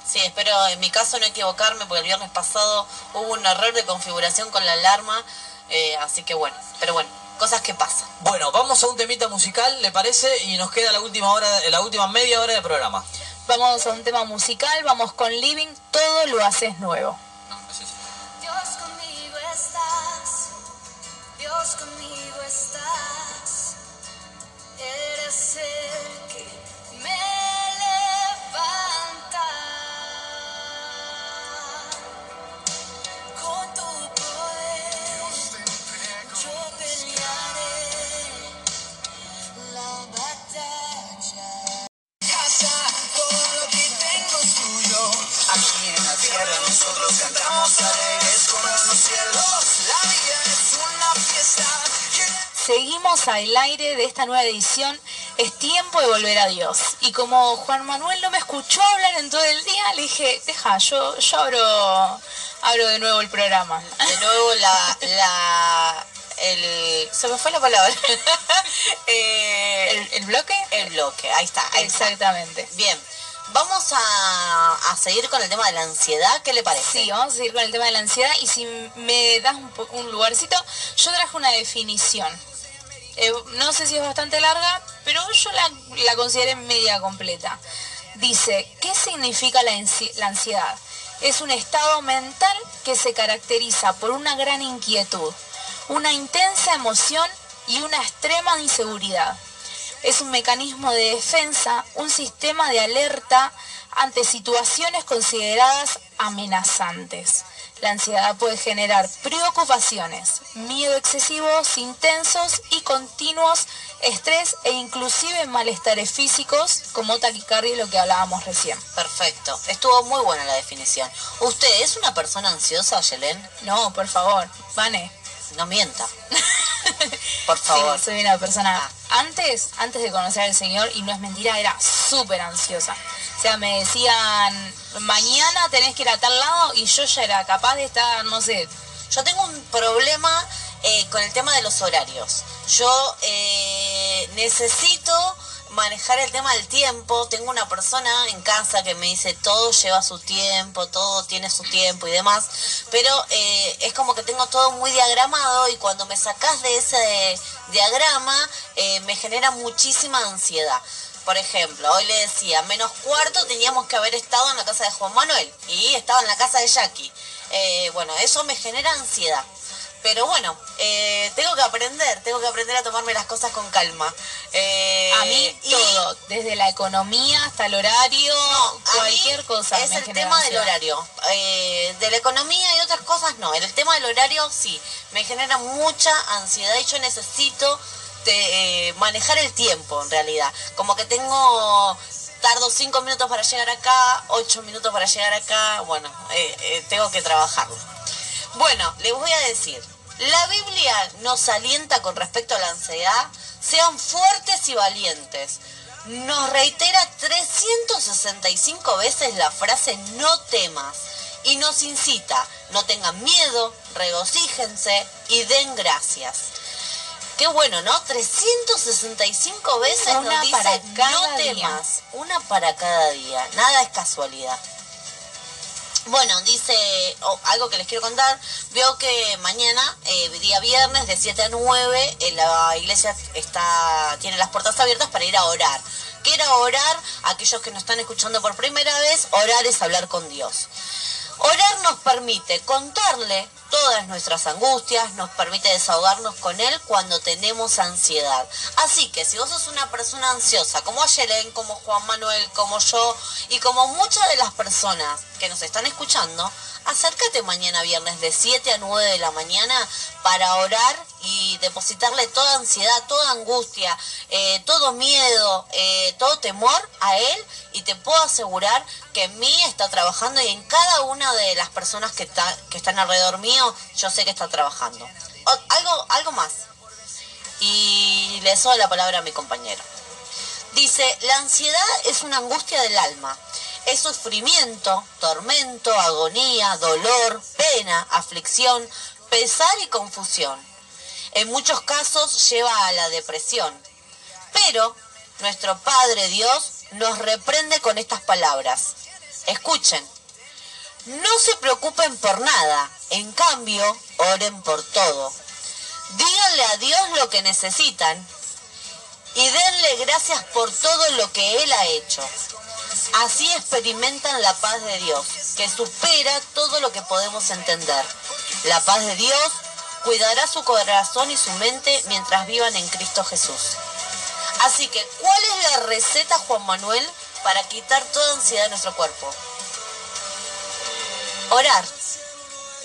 Sí, espero en mi caso no equivocarme porque el viernes pasado hubo un error de configuración con la alarma, eh, así que bueno, pero bueno, cosas que pasan. Bueno, vamos a un temita musical, ¿le parece? Y nos queda la última hora, la última media hora de programa. Vamos a un tema musical, vamos con Living, todo lo haces nuevo. Dios conmigo estás, Dios conmigo estás, eres el que me levanta. Seguimos al aire de esta nueva edición. Es tiempo de volver a Dios. Y como Juan Manuel no me escuchó hablar en todo el día, le dije, deja, yo, yo abro, abro de nuevo el programa. De nuevo la, la, el, se me fue la palabra. Eh, ¿El, el bloque? el bloque, ahí está, ahí está. Exactamente. Bien, vamos a, seguir con el tema de la ansiedad, ¿qué le parece? Sí, vamos a seguir con el tema de la ansiedad y si me das un, lugarcito, yo traje una definición. Eh, no sé si es bastante larga, pero yo la, la consideré media completa. Dice, ¿qué significa la ansiedad? Es un estado mental que se caracteriza por una gran inquietud, una intensa emoción y una extrema inseguridad. Es un mecanismo de defensa, un sistema de alerta ante situaciones consideradas amenazantes. La ansiedad puede generar preocupaciones, miedo excesivos, intensos y continuos, estrés e inclusive malestares físicos como taquicardia y lo que hablábamos recién. Perfecto, estuvo muy buena la definición. ¿Usted es una persona ansiosa, Yelén? No, por favor, Vane. No mienta. Por favor. Sí, soy una persona. Antes, antes de conocer al Señor, y no es mentira, era súper ansiosa. O sea, me decían, mañana tenés que ir a tal lado, y yo ya era capaz de estar, no sé, Yo tengo un problema eh, con el tema de los horarios. Yo eh, necesito manejar el tema del tiempo. Tengo una persona en casa que me dice todo lleva su tiempo, todo tiene su tiempo y demás. Pero eh, es como que tengo todo muy diagramado y cuando me sacás de ese diagrama eh, me genera muchísima ansiedad. Por ejemplo, hoy le decía, menos cuarto teníamos que haber estado en la casa de Juan Manuel y estaba en la casa de Jackie. Eh, bueno, eso me genera ansiedad. Pero bueno, eh, tengo que aprender, tengo que aprender a tomarme las cosas con calma. Eh, A mí y- todo, desde la economía hasta el horario, No, cualquier cosa. Es el tema del horario. Eh, de la economía y otras cosas no. En el tema del horario sí. Me genera mucha ansiedad y yo necesito de, eh, manejar el tiempo en realidad. Como que tengo... Tardo cinco minutos para llegar acá, ocho minutos para llegar acá. Bueno, eh, eh, tengo que trabajarlo. Bueno, les voy a decir, la Biblia nos alienta con respecto a la ansiedad, sean fuertes y valientes. Nos reitera 365 veces la frase no temas y nos incita, no tengan miedo, regocíjense y den gracias. Qué bueno, ¿no? 365 veces Una nos dice no día". temas, una para cada día, nada es casualidad. Bueno, dice algo que les quiero contar. Veo que mañana, eh, día viernes, de 7 a 9, eh, la iglesia está tiene las puertas abiertas para ir a orar. ¿Qué era orar? Aquellos que nos están escuchando por primera vez, orar es hablar con Dios. Orar nos permite contarle todas nuestras angustias, nos permite desahogarnos con Él cuando tenemos ansiedad. Así que si vos sos una persona ansiosa, como Ayelen, como Juan Manuel, como yo y como muchas de las personas que nos están escuchando, acércate mañana viernes de 7 a 9 de la mañana para orar y depositarle toda ansiedad, toda angustia, eh, todo miedo, eh, todo temor a Él y te puedo asegurar que en mí está trabajando y en cada una de las personas que, está, que están alrededor mío, yo sé que está trabajando. Algo, algo más. Y le doy la palabra a mi compañero. Dice, la ansiedad es una angustia del alma. Es sufrimiento, tormento, agonía, dolor, pena, aflicción, pesar y confusión. En muchos casos lleva a la depresión. Pero nuestro Padre Dios nos reprende con estas palabras. Escuchen, no se preocupen por nada, en cambio, oren por todo. Díganle a Dios lo que necesitan y denle gracias por todo lo que Él ha hecho. Así experimentan la paz de Dios, que supera todo lo que podemos entender. La paz de Dios cuidará su corazón y su mente mientras vivan en Cristo Jesús. Así que, ¿cuál es la receta, Juan Manuel, para quitar toda ansiedad de nuestro cuerpo? Orar.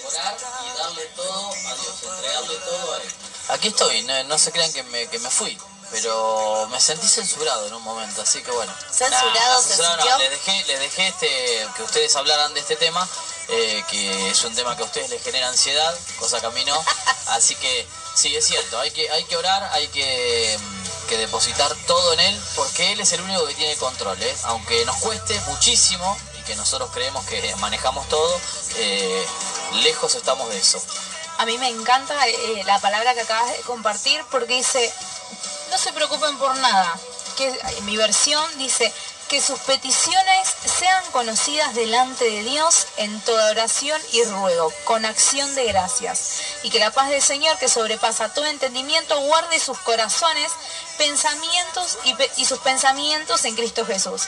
Orar y darle todo a Dios, entregarle todo a Él. Aquí estoy, no, no se crean que me, que me fui, pero me sentí censurado en un momento, así que bueno. ¿Censurado censurado no, les dejé, les dejé este, que ustedes hablaran de este tema, eh, que es un tema que a ustedes les genera ansiedad, cosa que a mí no. Así que sí, es cierto, hay que, hay que orar, hay que, mm, que depositar todo en Él, porque Él es el único que tiene control, ¿eh? aunque nos cueste muchísimo y que nosotros creemos que manejamos todo, eh, lejos estamos de eso. A mí me encanta la palabra que acabas de compartir porque dice, no se preocupen por nada. Que mi versión dice que sus peticiones sean conocidas delante de Dios en toda oración y ruego, con acción de gracias. Y que la paz del Señor, que sobrepasa todo entendimiento, guarde sus corazones, pensamientos y, y sus pensamientos en Cristo Jesús.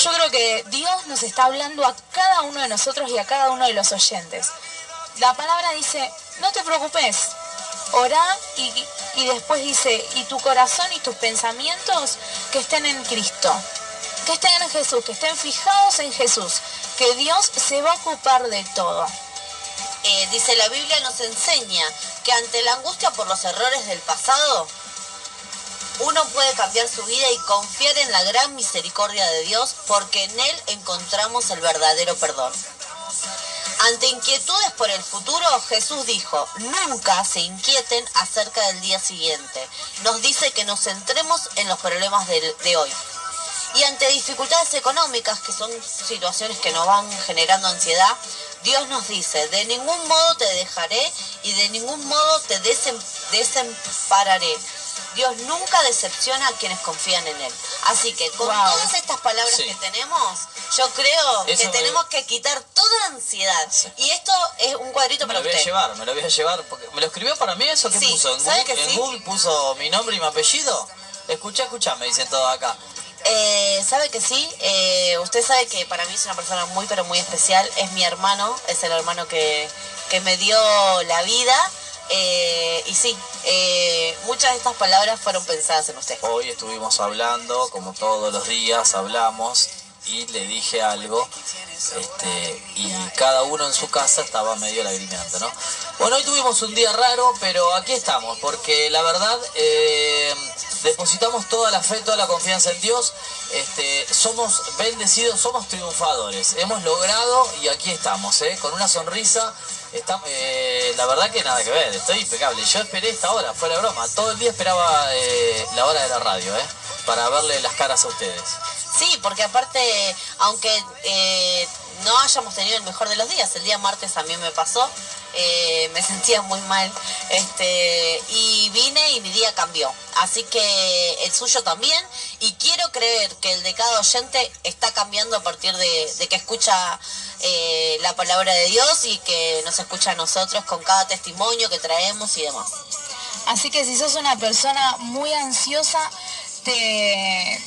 Yo creo que Dios nos está hablando a cada uno de nosotros y a cada uno de los oyentes. La palabra dice, no te preocupes, orá y, y después dice, y tu corazón y tus pensamientos que estén en Cristo, que estén en Jesús, que estén fijados en Jesús, que Dios se va a ocupar de todo. Eh, dice la Biblia nos enseña que ante la angustia por los errores del pasado, uno puede cambiar su vida y confiar en la gran misericordia de Dios porque en Él encontramos el verdadero perdón. Ante inquietudes por el futuro, Jesús dijo, nunca se inquieten acerca del día siguiente. Nos dice que nos centremos en los problemas de hoy. Y ante dificultades económicas, que son situaciones que nos van generando ansiedad, Dios nos dice, de ningún modo te dejaré y de ningún modo te desem- desampararé. Dios nunca decepciona a quienes confían en Él. Así que con Wow. todas estas palabras Sí. que tenemos, yo creo Eso que me- tenemos que quitar toda ansiedad. Sí. Y esto es un cuadrito Me para lo voy a usted. llevar, me lo voy a llevar. Porque ¿Me lo escribió para mí eso? ¿Qué Sí, puso? ¿En ¿sabe Google, que en? Google puso mi nombre y mi apellido? Escucha, escucha, me dicen todo acá. Eh, ¿Sabe que sí? Eh, usted sabe que para mí es una persona muy, pero muy especial. Es mi hermano, es el hermano que, que me dio la vida. Eh, y sí, eh, muchas de estas palabras fueron pensadas en usted. Hoy estuvimos hablando, como todos los días hablamos, y le dije algo, este, y cada uno en su casa estaba medio lagrimeante, ¿no? Bueno, hoy tuvimos un día raro, pero aquí estamos, porque la verdad eh, depositamos toda la fe, toda la confianza en Dios, este, somos bendecidos, somos triunfadores, hemos logrado y aquí estamos, con una sonrisa. Está, eh, la verdad que nada que ver, estoy impecable. Yo esperé esta hora, fuera de broma. Todo el día esperaba eh, la hora de la radio, ¿eh? Para verle las caras a ustedes. Sí, porque aparte, aunque eh, no hayamos tenido el mejor de los días, el día martes a mí me pasó, me sentía muy mal, este, y vine y mi día cambió. Así que el suyo también, y quiero creer que el de cada oyente está cambiando a partir de que escucha eh, la palabra de Dios y que nos escucha a nosotros con cada testimonio que traemos y demás. Así que si sos una persona muy ansiosa, te,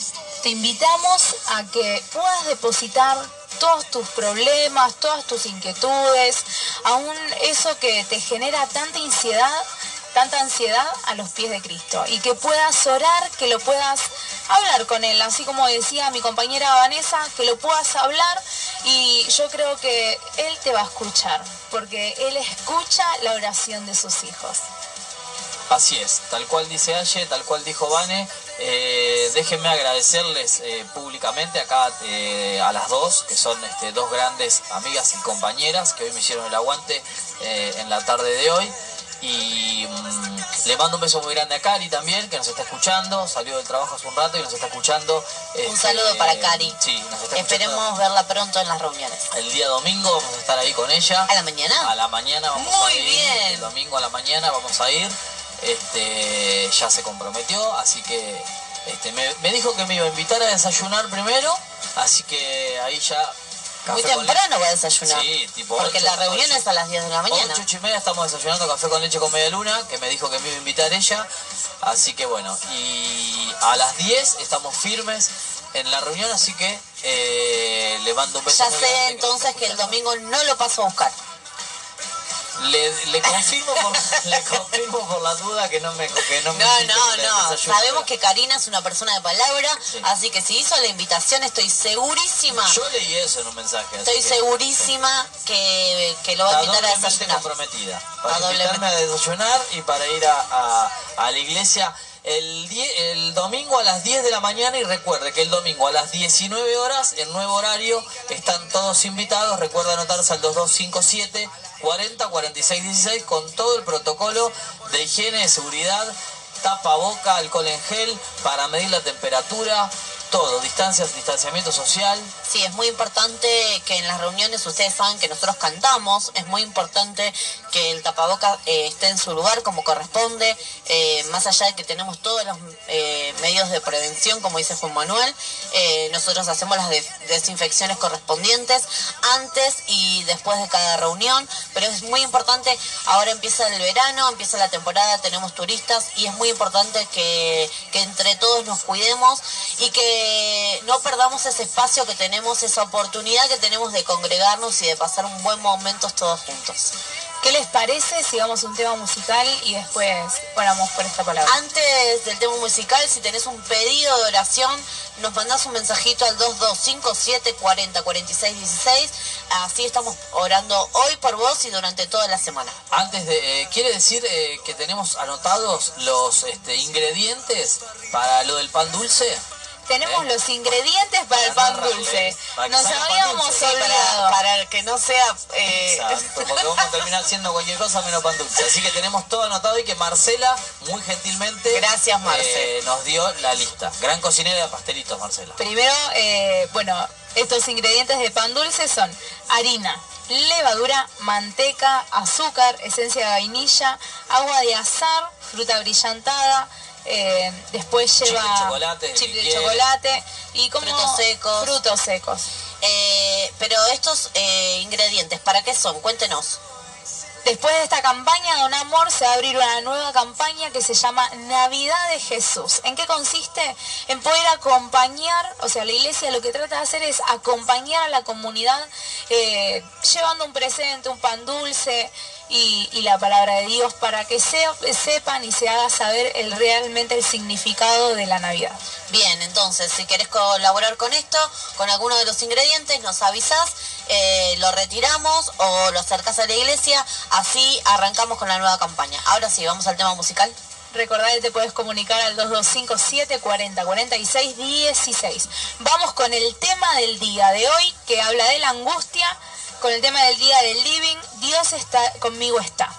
te invitamos a que puedas depositar todos tus problemas, todas tus inquietudes, aún eso que te genera tanta ansiedad, tanta ansiedad a los pies de Cristo y que puedas orar, que lo puedas hablar con Él, así como decía mi compañera Vanessa, que lo puedas hablar y yo creo que Él te va a escuchar, porque Él escucha la oración de sus hijos. Así es, tal cual dice Aye, tal cual dijo Vane. eh, déjenme agradecerles eh, públicamente acá eh, a las dos, que son este, dos grandes amigas y compañeras que hoy me hicieron el aguante en la tarde de hoy. Y mm, le mando un beso muy grande a Cari también, que nos está escuchando. Salió del trabajo hace un rato y nos está escuchando. Un este, saludo para Cari. Sí, nos está escuchando. Esperemos verla pronto en las reuniones. El día domingo vamos a estar ahí con ella. ¿A la mañana? A la mañana vamos Muy a ir. bien. El domingo a la mañana vamos a ir. Este, ya se comprometió, así que este, me, me dijo que me iba a invitar a desayunar primero, así que ahí ya. Muy café con temprano va a desayunar. Sí, tipo Porque la reunión es a las 10 de la mañana. Ocho, ocho y media estamos desayunando café con leche con media luna, que me dijo que me iba a invitar ella. Así que bueno, y a las 10 estamos firmes en la reunión, así que eh, le mando un beso. Ya sé grande entonces que el domingo no lo paso a buscar. Le, le confirmo por, le confirmo por la duda que no me que no me No, no, al no. desayuno. Sabemos que Karina es una persona de palabra, Sí. así que si hizo la invitación estoy segurísima, Yo leí eso en un mensaje. estoy que segurísima que, que lo va a invitar a desayunar. comprometida. Para invitarme a desayunar y para ir a, a- a la iglesia el, el domingo a las 10 de la mañana y recuerde que el domingo a las 19 horas, en nuevo horario, están todos invitados. Recuerda anotarse al 2257 40 46 16 con todo el protocolo de higiene, de seguridad, tapa boca, alcohol en gel para medir la temperatura, todo, distancias, distanciamiento social. Sí, es muy importante que en las reuniones ustedes que nosotros cantamos, es muy importante que el tapaboca eh, esté en su lugar como corresponde, eh, más allá de que tenemos todos los eh, medios de prevención, como dice Juan Manuel, nosotros hacemos las de- desinfecciones correspondientes antes y después de cada reunión, pero es muy importante, ahora empieza el verano, empieza la temporada, tenemos turistas y es muy importante que entre todos nos cuidemos y que no perdamos ese espacio que tenemos, esa oportunidad que tenemos de congregarnos y de pasar un buen momento todos juntos. ¿Qué les parece si vamos a un tema musical y después oramos por esta palabra? Antes del tema musical, si tenés un pedido de oración, nos mandás un mensajito al 2257 40 46 16. Así estamos orando hoy por vos y durante toda la semana. Antes de, eh, quiere decir eh, que tenemos anotados los este, ingredientes para lo del pan dulce. Tenemos ¿Eh? los ingredientes para el pan dulce. ¿eh? Para Nos habíamos dulce. Olvidado. para, para que no sea... eh, Exacto, porque vamos a terminar haciendo cualquier cosa menos pan dulce. Así que tenemos todo anotado y que Marcela, muy gentilmente, Gracias, Marce. eh, nos dio la lista. Gran cocinera de pastelitos, Marcela. Primero, eh, bueno, estos ingredientes de pan dulce son harina, levadura, manteca, azúcar, esencia de vainilla, agua de azar, fruta brillantada, eh, después Chip de lleva chocolate, chip de chocolate y como Frutos secos. Frutos secos. eh, pero estos eh, ingredientes, ¿para qué son? Cuéntenos. Después de esta campaña, Don Amor se va a abrir una nueva campaña que se llama Navidad de Jesús. ¿En qué consiste? En poder acompañar, o sea, la iglesia lo que trata de hacer es acompañar a la comunidad eh, llevando un presente, un pan dulce, y, y la palabra de Dios para que se- sepan y se haga saber el, realmente el significado de la Navidad. Bien, entonces, si querés colaborar con esto, con alguno de los ingredientes, nos avisás, eh, lo retiramos o lo acercás a la iglesia, así arrancamos con la nueva campaña. Ahora sí, vamos al tema musical. Recordá que te puedes comunicar al 2257 40 46 16. Vamos con el tema del día de hoy que habla de la angustia, con el tema del día del living, Dios está conmigo está.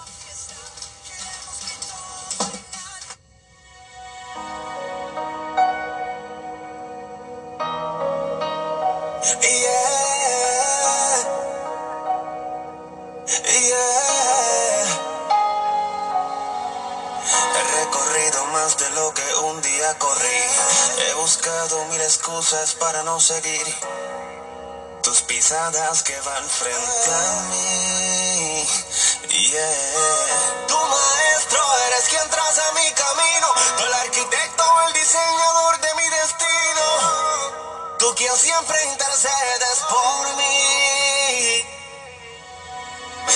He recorrido más de lo que un día corrí. He buscado mil excusas para no seguir tus pisadas que van frente a mí. Yeah. Tu maestro eres quien traza mi camino. Tú el arquitecto, el diseñador de mi destino. Tú quien siempre intercedes por mí.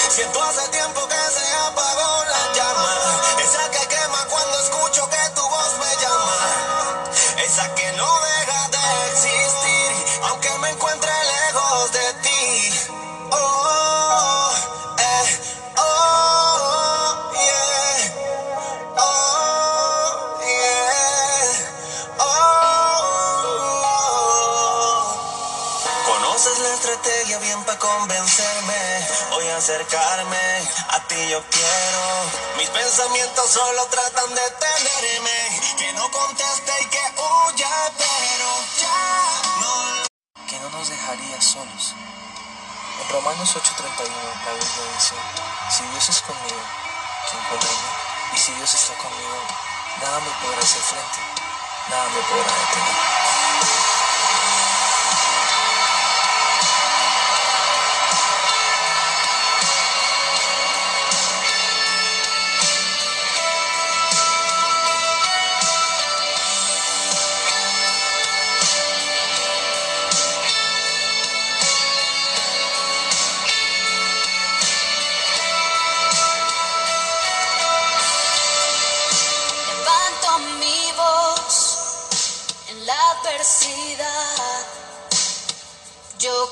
Siento hace tiempo que se apagó la llama. Esa que quema cuando escucho que tu voz me llama. Esa que no deja convencerme. Voy a acercarme, a ti yo quiero. Mis pensamientos solo tratan de tenerme. Que no conteste y que huya, pero ya no. que no nos dejaría solos. En Romanos 8:31 la Biblia dice, si Dios es conmigo, ¿quién contra mí? Y si Dios está conmigo, nada me podrá hacer frente, nada me podrá detener.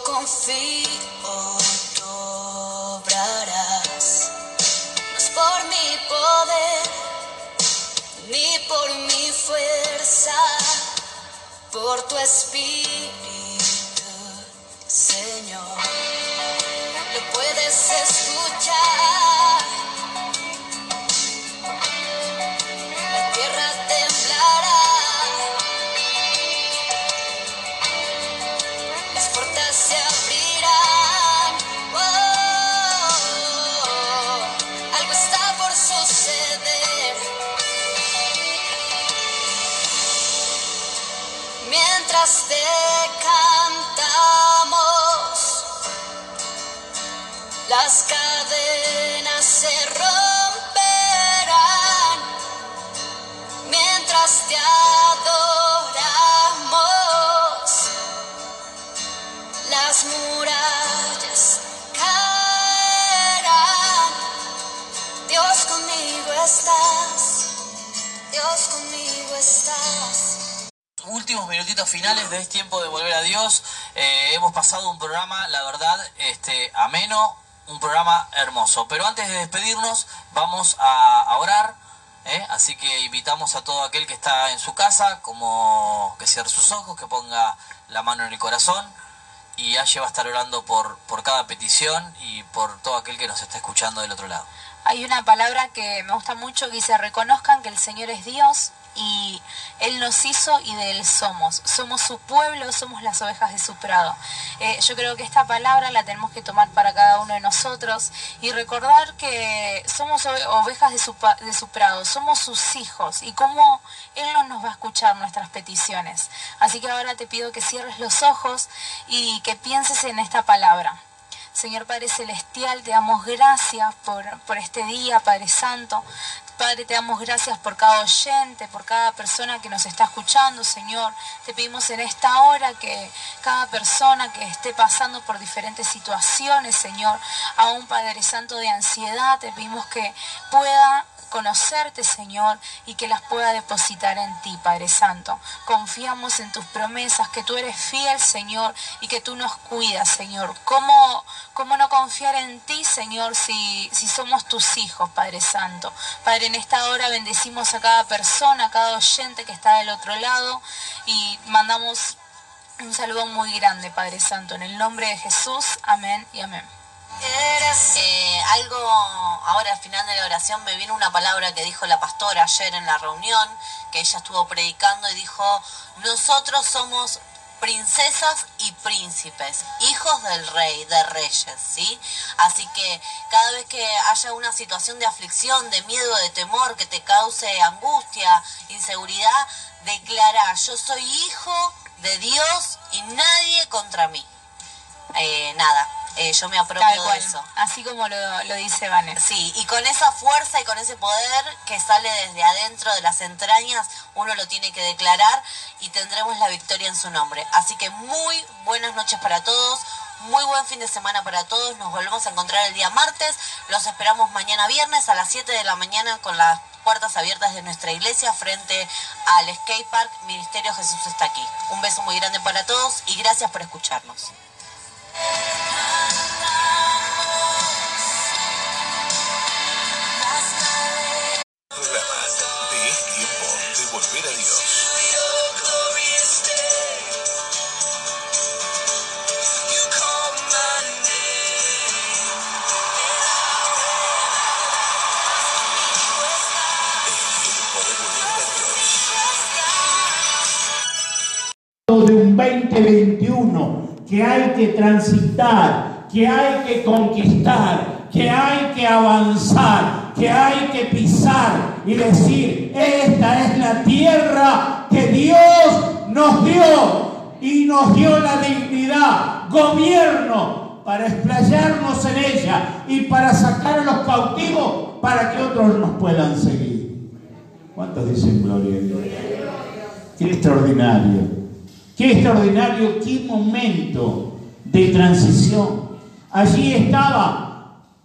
Confío, tú obrarás. No es por mi poder, ni por mi fuerza, por tu espíritu, Señor. Minutitos finales de este tiempo de volver a Dios. Eh, hemos pasado un programa, la verdad, este, ameno, un programa hermoso. Pero antes de despedirnos, vamos a, orar. ¿eh? Así que invitamos a todo aquel que está en su casa, como que cierre sus ojos, que ponga la mano en el corazón. Y Aye va a estar orando por, por cada petición y por todo aquel que nos está escuchando del otro lado. Hay una palabra que me gusta mucho que dice, reconozcan que el Señor es Dios y Él nos hizo y de Él somos. Somos su pueblo, somos las ovejas de su prado. Eh, yo creo que esta palabra la tenemos que tomar para cada uno de nosotros y recordar que somos ove- ovejas de su, de su prado, somos sus hijos y cómo Él no nos va a escuchar nuestras peticiones. Así que ahora te pido que cierres los ojos y que pienses en esta palabra. Señor Padre Celestial, te damos gracias por, por este día, Padre Santo. Padre, te damos gracias por cada oyente, por cada persona que nos está escuchando, Señor. Te pedimos en esta hora que cada persona que esté pasando por diferentes situaciones, Señor, a un Padre Santo de ansiedad, te pedimos que pueda conocerte, Señor, y que las pueda depositar en ti, Padre Santo. Confiamos en tus promesas, que tú eres fiel, Señor, y que tú nos cuidas, Señor. ¿Cómo, cómo no confiar en ti, Señor, si, si somos tus hijos, Padre Santo? Padre, en esta hora bendecimos a cada persona, a cada oyente que está del otro lado y mandamos un saludo muy grande, Padre Santo, en el nombre de Jesús. Amén y amén. Eh, algo, ahora al final de la oración me vino una palabra que dijo la pastora ayer en la reunión, que ella estuvo predicando y dijo, nosotros somos princesas y príncipes, hijos del rey, de reyes, ¿sí? Así que cada vez que haya una situación de aflicción, de miedo, de temor, que te cause angustia, inseguridad, declara, yo soy hijo de Dios y nadie contra mí. Eh, nada, eh, yo me apropio Tal de eso. así como lo, lo dice Vanessa. Sí, y con esa fuerza y con ese poder que sale desde adentro de las entrañas, uno lo tiene que declarar y tendremos la victoria en su nombre. Así que muy buenas noches para todos, muy buen fin de semana para todos. Nos volvemos a encontrar el día martes. Los esperamos mañana viernes a las 7 de la mañana con las puertas abiertas de nuestra iglesia frente al Skate Park. Ministerio Jesús está aquí. Un beso muy grande para todos y gracias por escucharnos. De un 2021 que hay que transitar, que hay que conquistar, que hay que avanzar, que hay que pisar y decir, esta es la tierra que Dios nos dio y nos dio la dignidad, gobierno, para explayarnos en ella y para sacar a los cautivos para que otros nos puedan seguir. ¿Cuántos dicen gloria a Dios? Qué extraordinario. Qué extraordinario, qué momento de transición. Allí estaban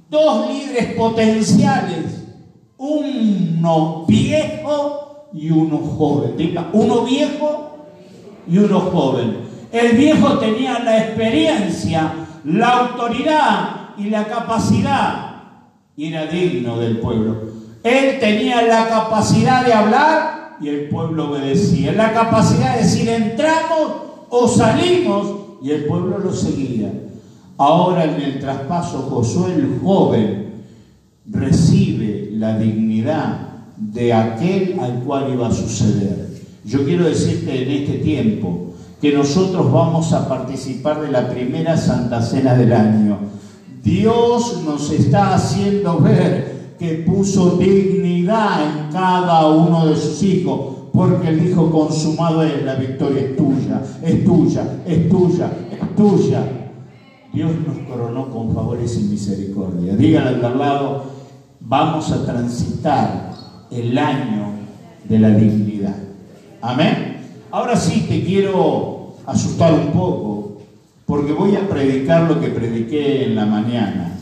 dos líderes potenciales, uno viejo y uno joven. Diga, uno viejo y uno joven. El viejo tenía la experiencia, la autoridad y la capacidad y era digno del pueblo. Él tenía la capacidad de hablar y el pueblo obedecía. La capacidad de decir entramos o salimos y el pueblo lo seguía. Ahora en el traspaso Josué el joven recibe la dignidad de aquel al cual iba a suceder. Yo quiero decirte en este tiempo que nosotros vamos a participar de la primera Santa Cena del año. Dios nos está haciendo ver que puso dignidad en cada uno de sus hijos, porque él dijo, consumado es, la victoria es tuya, es tuya, es tuya, es tuya. Dios nos coronó con favores y misericordia. Díganle al lado, vamos a transitar el año de la dignidad. Amén. Ahora sí te quiero asustar un poco, porque voy a predicar lo que prediqué en la mañana.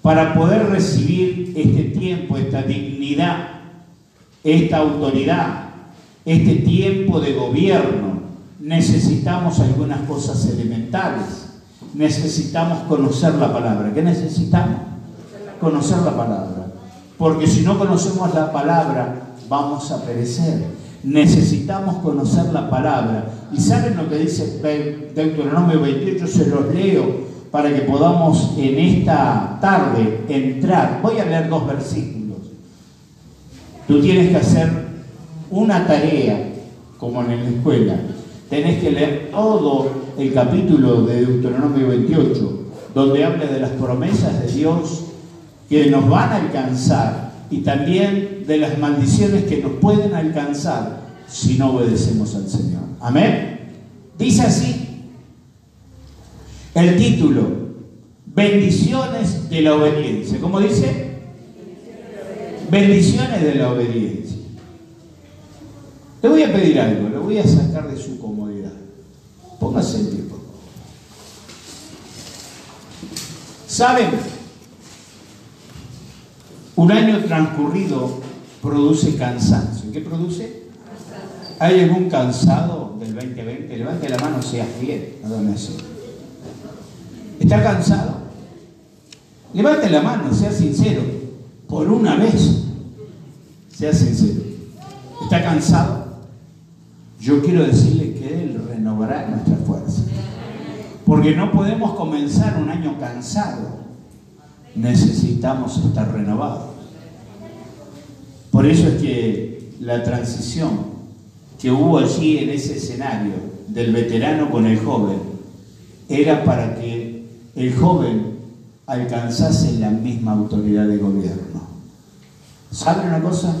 Para poder recibir este tiempo, esta dignidad, esta autoridad, este tiempo de gobierno, necesitamos algunas cosas elementales. Necesitamos conocer la palabra. ¿Qué necesitamos? Conocer la palabra. Porque si no conocemos la palabra, vamos a perecer. Necesitamos conocer la palabra. ¿Y saben lo que dice Deuteronomio 28? Se los leo para que podamos en esta tarde entrar. Voy a leer dos versículos. Tú tienes que hacer una tarea, como en la escuela. Tenés que leer todo el capítulo de Deuteronomio 28, donde habla de las promesas de Dios que nos van a alcanzar y también de las maldiciones que nos pueden alcanzar si no obedecemos al Señor. Amén. Dice así el título, bendiciones de la obediencia. ¿Cómo dice? Bendiciones de la obediencia. Le voy a pedir algo, lo voy a sacar de su comodidad. Por favor. ¿Saben? Un año transcurrido produce cansancio. ¿Qué produce? ¿Hay algún cansado del 2020? Levante la mano, sea fiel. ¿Está cansado? Levante la mano, sea sincero. Por una vez, sea sincero. ¿Está cansado? Yo quiero decirle Él renovará nuestras fuerzas. Porque no podemos comenzar un año cansado. Necesitamos estar renovados. Por eso es que la transición que hubo allí en ese escenario del veterano con el joven era para que el joven alcanzase la misma autoridad de gobierno. ¿Sabe una cosa?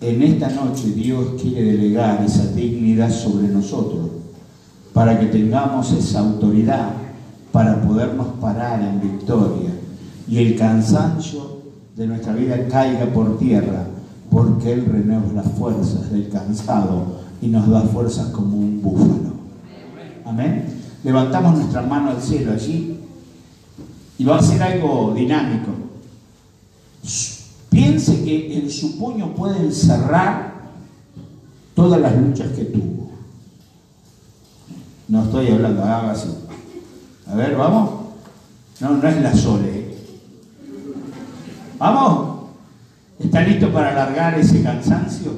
En esta noche Dios quiere delegar esa dignidad sobre nosotros para que tengamos esa autoridad para podernos parar en victoria y el cansancio de nuestra vida caiga por tierra porque Él renueva las fuerzas del cansado y nos da fuerzas como un búfalo. Amén. Levantamos nuestra mano al cielo allí y va a ser algo dinámico. Piense que en su puño puede encerrar todas las luchas que tuvo. No estoy hablando, haga así. A ver, vamos. No, no es la sole. ¿eh? Vamos. ¿Está listo para alargar ese cansancio?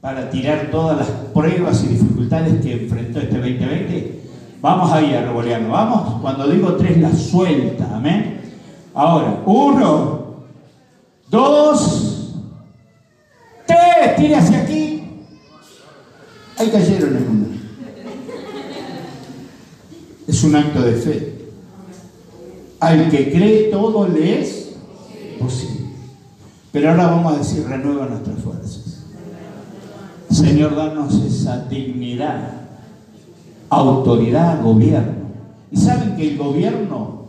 Para tirar todas las pruebas y dificultades que enfrentó este 2020? Vamos ahí a. Vamos. Cuando digo tres, la suelta. Amén. Ahora, uno, dos, tres. Tire hacia aquí. Ahí cayeron en una. Es un acto de fe. Al que cree todo le es posible. Pero ahora vamos a decir, renueva nuestras fuerzas. Señor, danos esa dignidad, autoridad, gobierno. Y saben que el gobierno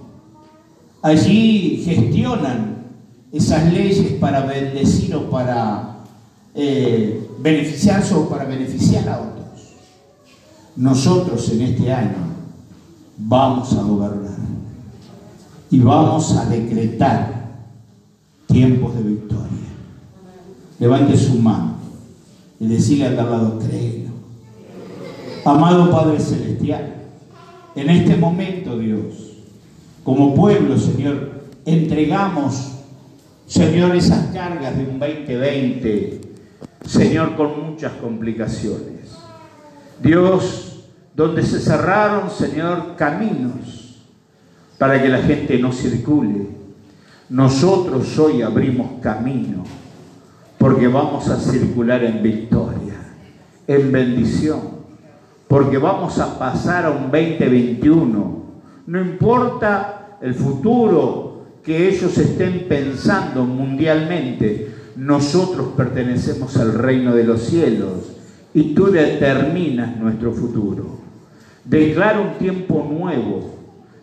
allí gestionan esas leyes para bendecir o para eh, beneficiarse o para beneficiar a otros. Nosotros en este año vamos a gobernar y vamos a decretar tiempos de victoria. Levante su mano y decirle al lado, créelo. Amado Padre Celestial, en este momento, Dios, como pueblo, Señor, entregamos, Señor, esas cargas de un 2020, Señor, con muchas complicaciones. Dios, donde se cerraron, Señor, caminos para que la gente no circule. Nosotros hoy abrimos camino porque vamos a circular en victoria, en bendición, porque vamos a pasar a un 2021. No importa el futuro que ellos estén pensando mundialmente, nosotros pertenecemos al reino de los cielos y tú determinas nuestro futuro. Declaro un tiempo nuevo,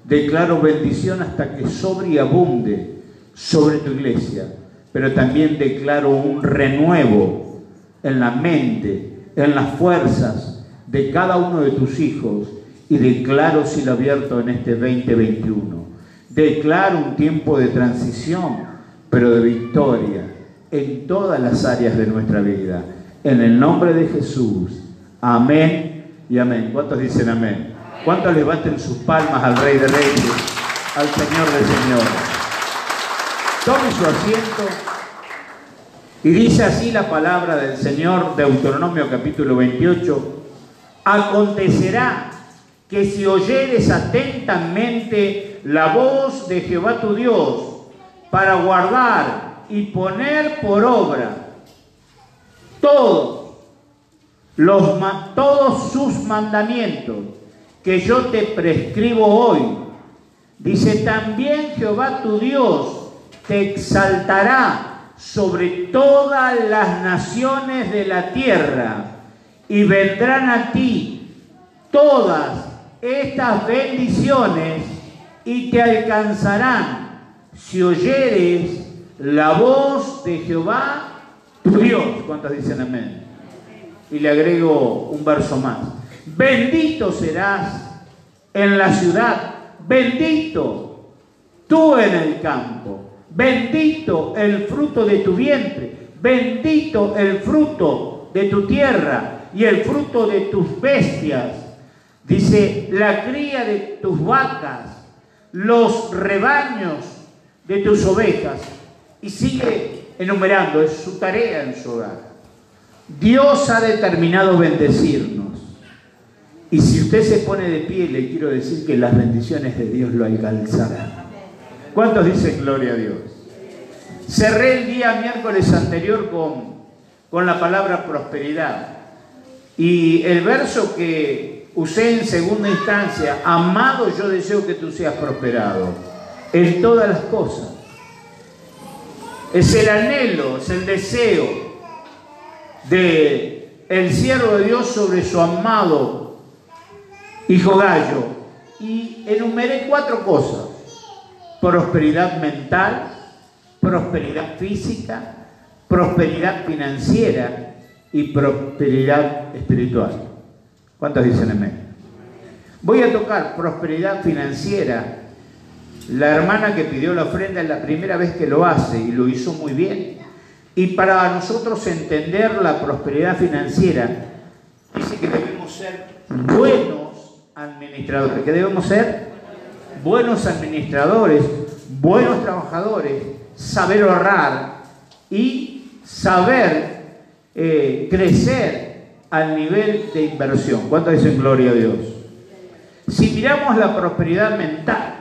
declaro bendición hasta que sobre y abunde sobre tu iglesia, pero también declaro un renuevo en la mente, en las fuerzas de cada uno de tus hijos y declaro cielo abierto en este 2021. Declaro un tiempo de transición, pero de victoria en todas las áreas de nuestra vida. En el nombre de Jesús. Amén y amén. ¿Cuántos dicen amén? ¿Cuántos levanten sus palmas al Rey de Reyes, al Señor de Señores? Tome su asiento y dice así la palabra del Señor, Deuteronomio capítulo 28. Acontecerá que si oyeres atentamente la voz de Jehová tu Dios para guardar y poner por obra todos, los, todos sus mandamientos que yo te prescribo hoy. Dice también Jehová tu Dios te exaltará sobre todas las naciones de la tierra y vendrán a ti todas estas bendiciones y te alcanzarán si oyeres la voz de Jehová Tu Dios, ¿cuántos dicen amén? Y le agrego un verso más. Bendito serás en la ciudad, bendito tú en el campo, bendito el fruto de tu vientre, bendito el fruto de tu tierra y el fruto de tus bestias. Dice, la cría de tus vacas, los rebaños de tus ovejas. Y sigue enumerando, es su tarea en su hogar. Dios ha determinado bendecirnos. Y si usted se pone de pie, le quiero decir que las bendiciones de Dios lo alcanzarán. ¿Cuántos dicen gloria a Dios? Cerré el día miércoles anterior con, con la palabra prosperidad. Y el verso que usé en segunda instancia, amado yo deseo que tú seas prosperado en todas las cosas. Es el anhelo, es el deseo de el siervo de Dios sobre su amado hijo Gallo. Y enumeré cuatro cosas. Prosperidad mental, prosperidad física, prosperidad financiera y prosperidad espiritual. ¿Cuántos dicen amén? Voy a tocar prosperidad financiera. La hermana que pidió la ofrenda es la primera vez que lo hace y lo hizo muy bien. Y para nosotros entender la prosperidad financiera, dice que debemos ser buenos administradores, que debemos ser buenos administradores, buenos trabajadores, saber ahorrar y saber eh, crecer al nivel de inversión. ¿Cuánto dicen gloria a Dios? Si miramos la prosperidad mental,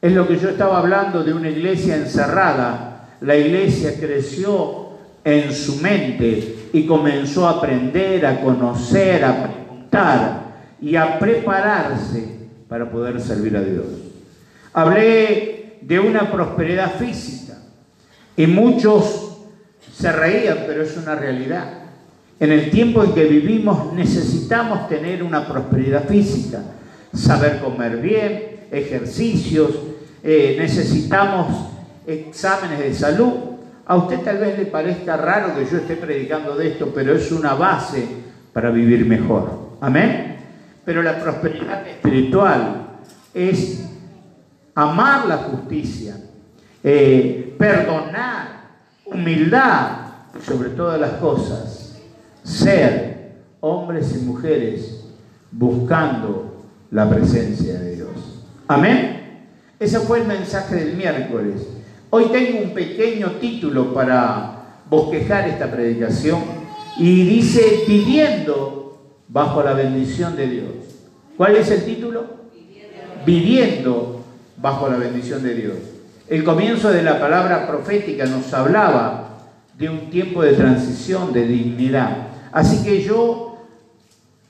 es lo que yo estaba hablando de una iglesia encerrada. La iglesia creció en su mente y comenzó a aprender, a conocer, a preguntar y a prepararse para poder servir a Dios. Hablé de una prosperidad física y muchos se reían, pero es una realidad. En el tiempo en que vivimos necesitamos tener una prosperidad física, saber comer bien, ejercicios, eh, necesitamos exámenes de salud. A usted tal vez le parezca raro que yo esté predicando de esto, pero es una base para vivir mejor. Amén. Pero la prosperidad espiritual es amar la justicia, eh, perdonar, humildad, sobre todas las cosas, ser hombres y mujeres buscando la presencia de Dios. Amén. Ese fue el mensaje del miércoles. Hoy tengo un pequeño título para bosquejar esta predicación y dice viviendo bajo la bendición de Dios. ¿Cuál es el título? Viviendo bajo la bendición de Dios. El comienzo de la palabra profética nos hablaba de un tiempo de transición, de dignidad. Así que yo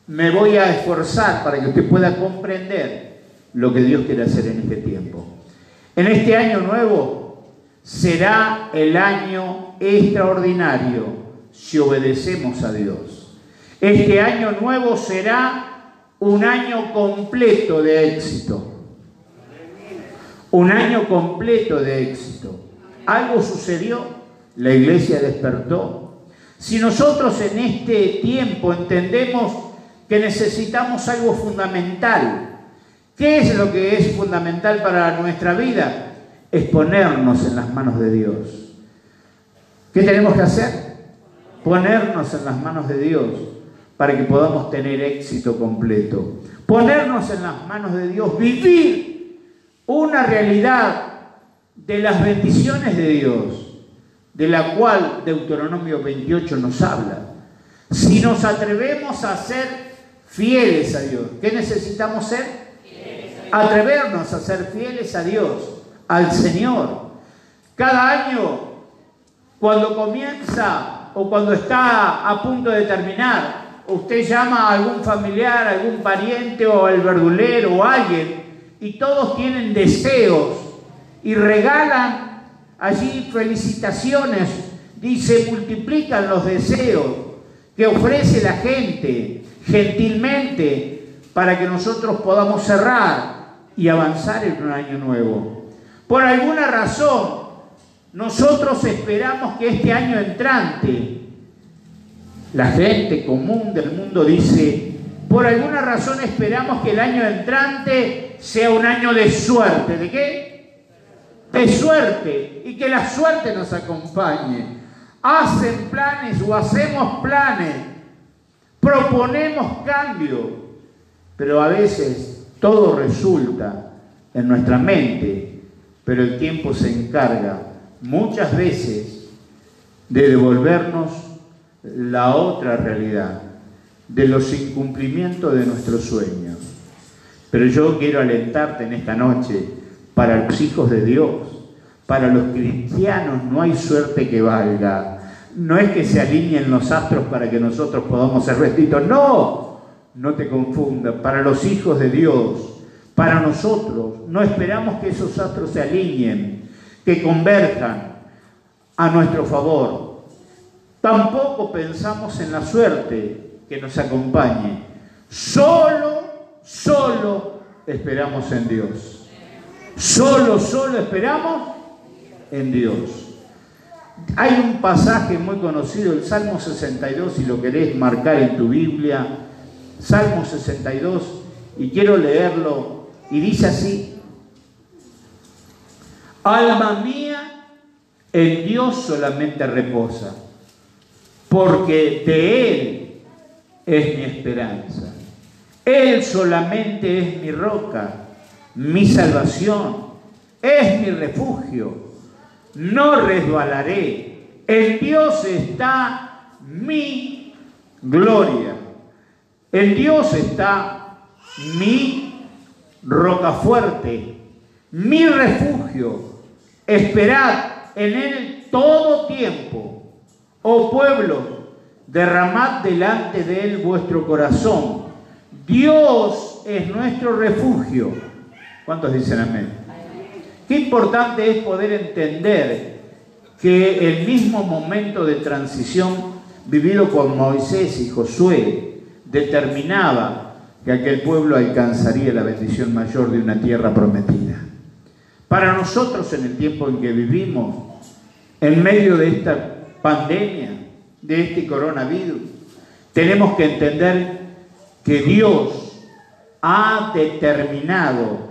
me voy a esforzar para que usted pueda comprender lo que Dios quiere hacer en este tiempo. En este año nuevo será el año extraordinario si obedecemos a Dios. Este año nuevo será un año completo de éxito. Un año completo de éxito. Algo sucedió, la iglesia despertó. Si nosotros en este tiempo entendemos que necesitamos algo fundamental, ¿qué es lo que es fundamental para nuestra vida? Es ponernos en las manos de Dios. ¿Qué tenemos que hacer? Ponernos en las manos de Dios para que podamos tener éxito completo. Ponernos en las manos de Dios, vivir una realidad de las bendiciones de Dios, de la cual Deuteronomio 28 nos habla. Si nos atrevemos a ser fieles a Dios, ¿qué necesitamos ser? Atrevernos a ser fieles a Dios, al Señor. Cada año, cuando comienza o cuando está a punto de terminar, usted llama a algún familiar, algún pariente o al verdulero o alguien y todos tienen deseos y regalan allí felicitaciones, dice, multiplican los deseos que ofrece la gente gentilmente para que nosotros podamos cerrar y avanzar en un año nuevo. Por alguna razón, nosotros esperamos que este año entrante, la gente común del mundo dice, por alguna razón esperamos que el año entrante sea un año de suerte. ¿De qué? De suerte. Y que la suerte nos acompañe. Hacen planes o hacemos planes. Proponemos cambio. Pero a veces todo resulta en nuestra mente. Pero el tiempo se encarga muchas veces de devolvernos la otra realidad de los incumplimientos de nuestros sueños. Pero yo quiero alentarte en esta noche, para los hijos de Dios, para los cristianos no hay suerte que valga. No es que se alineen los astros para que nosotros podamos ser vestidos, no, no te confundas, para los hijos de Dios, para nosotros, no esperamos que esos astros se alineen, que converjan a nuestro favor. Tampoco pensamos en la suerte, que nos acompañe. Solo, solo esperamos en Dios. Solo, solo esperamos en Dios. Hay un pasaje muy conocido, el Salmo 62, si lo querés marcar en tu Biblia, Salmo 62, y quiero leerlo, y dice así, Alma mía, en Dios solamente reposa, porque de Él es mi esperanza. Él solamente es mi roca, mi salvación, es mi refugio. No resbalaré. En Dios está mi gloria. En Dios está mi roca fuerte, mi refugio. Esperad en Él todo tiempo, oh pueblo derramad delante de Él vuestro corazón. Dios es nuestro refugio. ¿Cuántos dicen amén? Qué importante es poder entender que el mismo momento de transición vivido con Moisés y Josué determinaba que aquel pueblo alcanzaría la bendición mayor de una tierra prometida. Para nosotros en el tiempo en que vivimos, en medio de esta pandemia, de este coronavirus. Tenemos que entender que Dios ha determinado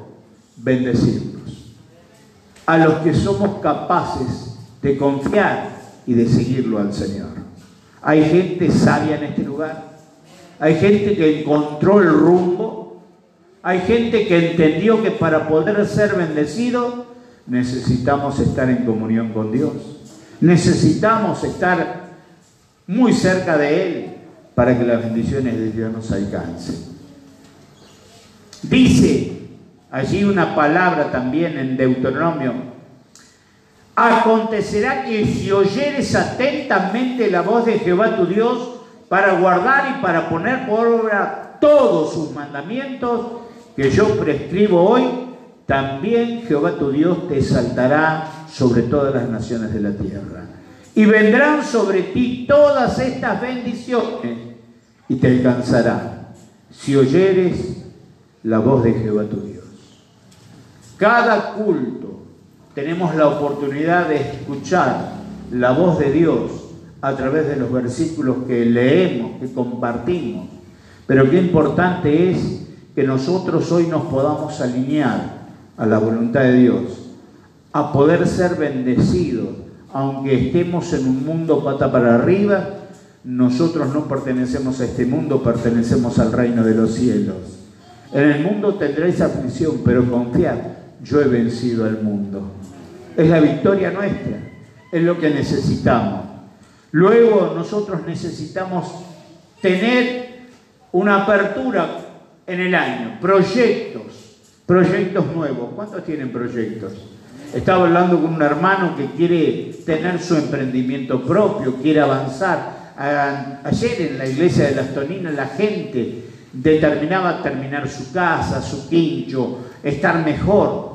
bendecirnos. A los que somos capaces de confiar y de seguirlo al Señor. Hay gente sabia en este lugar. Hay gente que encontró el rumbo. Hay gente que entendió que para poder ser bendecido necesitamos estar en comunión con Dios. Necesitamos estar muy cerca de Él para que las bendiciones de Dios nos alcancen. Dice allí una palabra también en Deuteronomio, acontecerá que si oyeres atentamente la voz de Jehová tu Dios para guardar y para poner por obra todos sus mandamientos que yo prescribo hoy, también Jehová tu Dios te saltará sobre todas las naciones de la tierra y vendrán sobre ti todas estas bendiciones y te alcanzará si oyeres la voz de Jehová tu Dios. Cada culto tenemos la oportunidad de escuchar la voz de Dios a través de los versículos que leemos, que compartimos. Pero qué importante es que nosotros hoy nos podamos alinear a la voluntad de Dios, a poder ser bendecidos aunque estemos en un mundo pata para arriba, nosotros no pertenecemos a este mundo, pertenecemos al reino de los cielos. En el mundo tendréis aflicción, pero confiad, yo he vencido al mundo. Es la victoria nuestra, es lo que necesitamos. Luego nosotros necesitamos tener una apertura en el año, proyectos, proyectos nuevos. ¿Cuántos tienen proyectos? Estaba hablando con un hermano que quiere tener su emprendimiento propio, quiere avanzar. Ayer en la iglesia de las Toninas la gente determinaba terminar su casa, su quincho, estar mejor.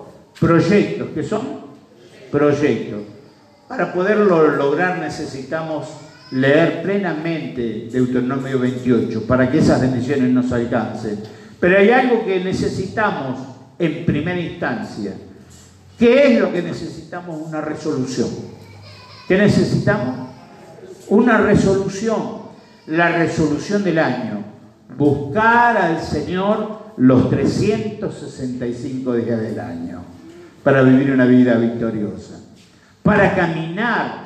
Proyectos, ¿qué son? Proyectos. Para poderlo lograr necesitamos leer plenamente Deuteronomio 28 para que esas bendiciones nos alcancen. Pero hay algo que necesitamos en primera instancia ¿Qué es lo que necesitamos? Una resolución. ¿Qué necesitamos? Una resolución, la resolución del año. Buscar al Señor los 365 días del año para vivir una vida victoriosa, para caminar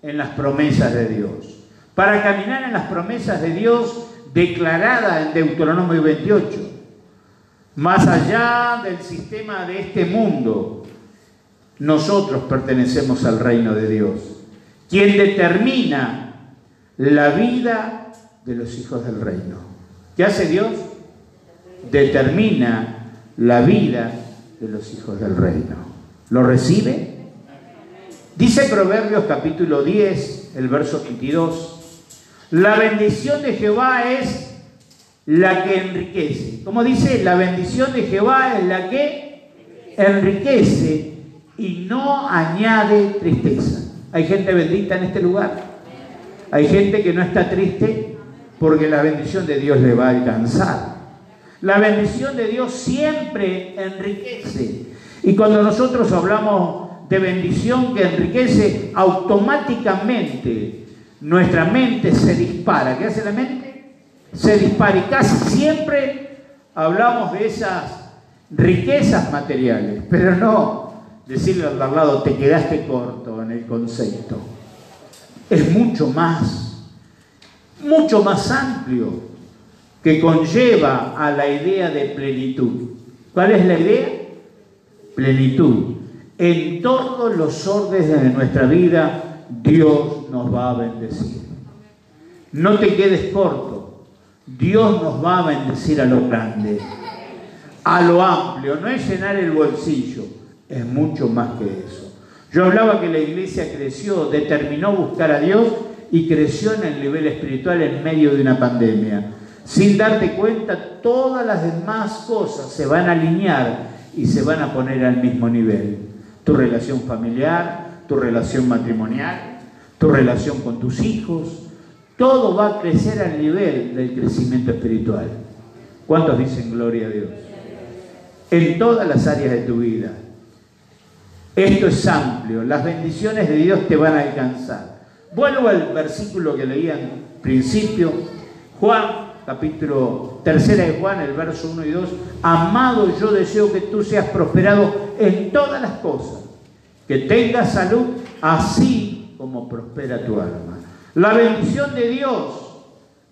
en las promesas de Dios, para caminar en las promesas de Dios declaradas en Deuteronomio 28, más allá del sistema de este mundo, nosotros pertenecemos al reino de Dios, quien determina la vida de los hijos del reino. ¿Qué hace Dios? Determina la vida de los hijos del reino. ¿Lo recibe? Dice Proverbios capítulo 10, el verso 22, la bendición de Jehová es la que enriquece. Como dice, la bendición de Jehová es la que enriquece y no añade tristeza. Hay gente bendita en este lugar. Hay gente que no está triste porque la bendición de Dios le va a alcanzar. La bendición de Dios siempre enriquece. Y cuando nosotros hablamos de bendición que enriquece, automáticamente nuestra mente se dispara. ¿Qué hace la mente? Se dispara. Y casi siempre hablamos de esas riquezas materiales, pero no decirle al lado, te quedaste corto en el concepto. Es mucho más, mucho más amplio que conlleva a la idea de plenitud. ¿Cuál es la idea? Plenitud. En todos los órdenes de nuestra vida, Dios nos va a bendecir. No te quedes corto. Dios nos va a bendecir a lo grande, a lo amplio. No es llenar el bolsillo, es mucho más que eso. Yo hablaba que la iglesia creció, determinó buscar a Dios y creció en el nivel espiritual en medio de una pandemia. Sin darte cuenta, todas las demás cosas se van a alinear y se van a poner al mismo nivel. Tu relación familiar, tu relación matrimonial, tu relación con tus hijos, todo va a crecer al nivel del crecimiento espiritual. ¿Cuántos dicen gloria a Dios? En todas las áreas de tu vida. Esto es amplio, las bendiciones de Dios te van a alcanzar. Vuelvo al versículo que leía en principio, Juan capítulo tercera de Juan, el verso 1 y 2, amado yo deseo que tú seas prosperado en todas las cosas, que tengas salud así como prospera tu alma. La bendición de Dios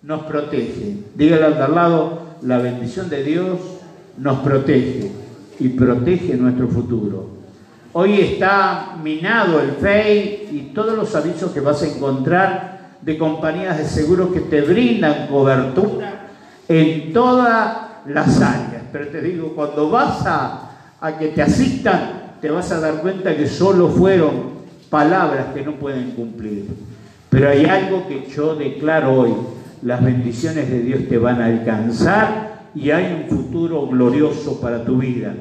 nos protege. Dígale al lado, la bendición de Dios nos protege y protege nuestro futuro. Hoy está minado el FEI y todos los avisos que vas a encontrar de compañías de seguros que te brindan cobertura en todas las áreas. Pero te digo, cuando vas a, a que te asistan, te vas a dar cuenta que solo fueron palabras que no pueden cumplir. Pero hay algo que yo declaro hoy, las bendiciones de Dios te van a alcanzar y hay un futuro glorioso para tu vida.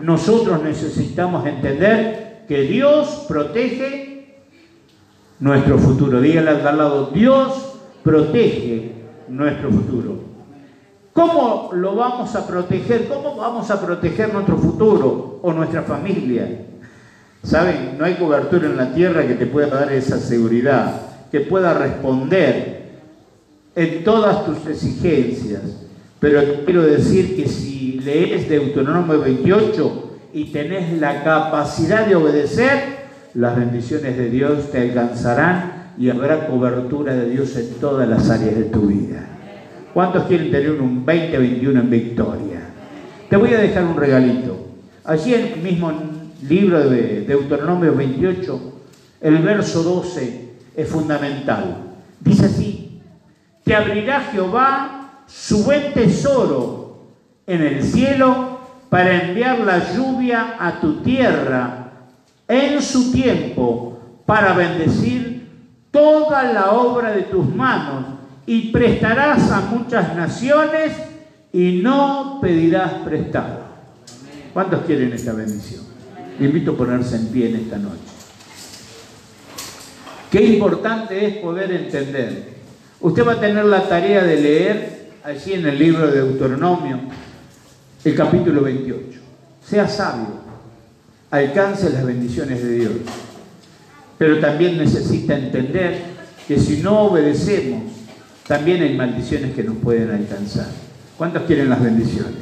Nosotros necesitamos entender que Dios protege nuestro futuro. Dígale al lado, Dios protege nuestro futuro. ¿Cómo lo vamos a proteger? ¿Cómo vamos a proteger nuestro futuro o nuestra familia? Saben, no hay cobertura en la tierra que te pueda dar esa seguridad, que pueda responder en todas tus exigencias. Pero quiero decir que si lees Deuteronomio 28 y tenés la capacidad de obedecer, las bendiciones de Dios te alcanzarán y habrá cobertura de Dios en todas las áreas de tu vida. ¿Cuántos quieren tener un 2021 en victoria? Te voy a dejar un regalito. Allí en el mismo libro de Deuteronomio 28, el verso 12 es fundamental. Dice así, te abrirá Jehová su buen tesoro en el cielo para enviar la lluvia a tu tierra en su tiempo para bendecir toda la obra de tus manos y prestarás a muchas naciones y no pedirás prestado. ¿Cuántos quieren esta bendición? Le invito a ponerse en pie en esta noche. Qué importante es poder entender. Usted va a tener la tarea de leer allí en el libro de Deuteronomio, el capítulo 28. Sea sabio, alcance las bendiciones de Dios. pero también necesita entender que si no obedecemos, también hay maldiciones que nos pueden alcanzar. ¿Cuántos quieren las bendiciones?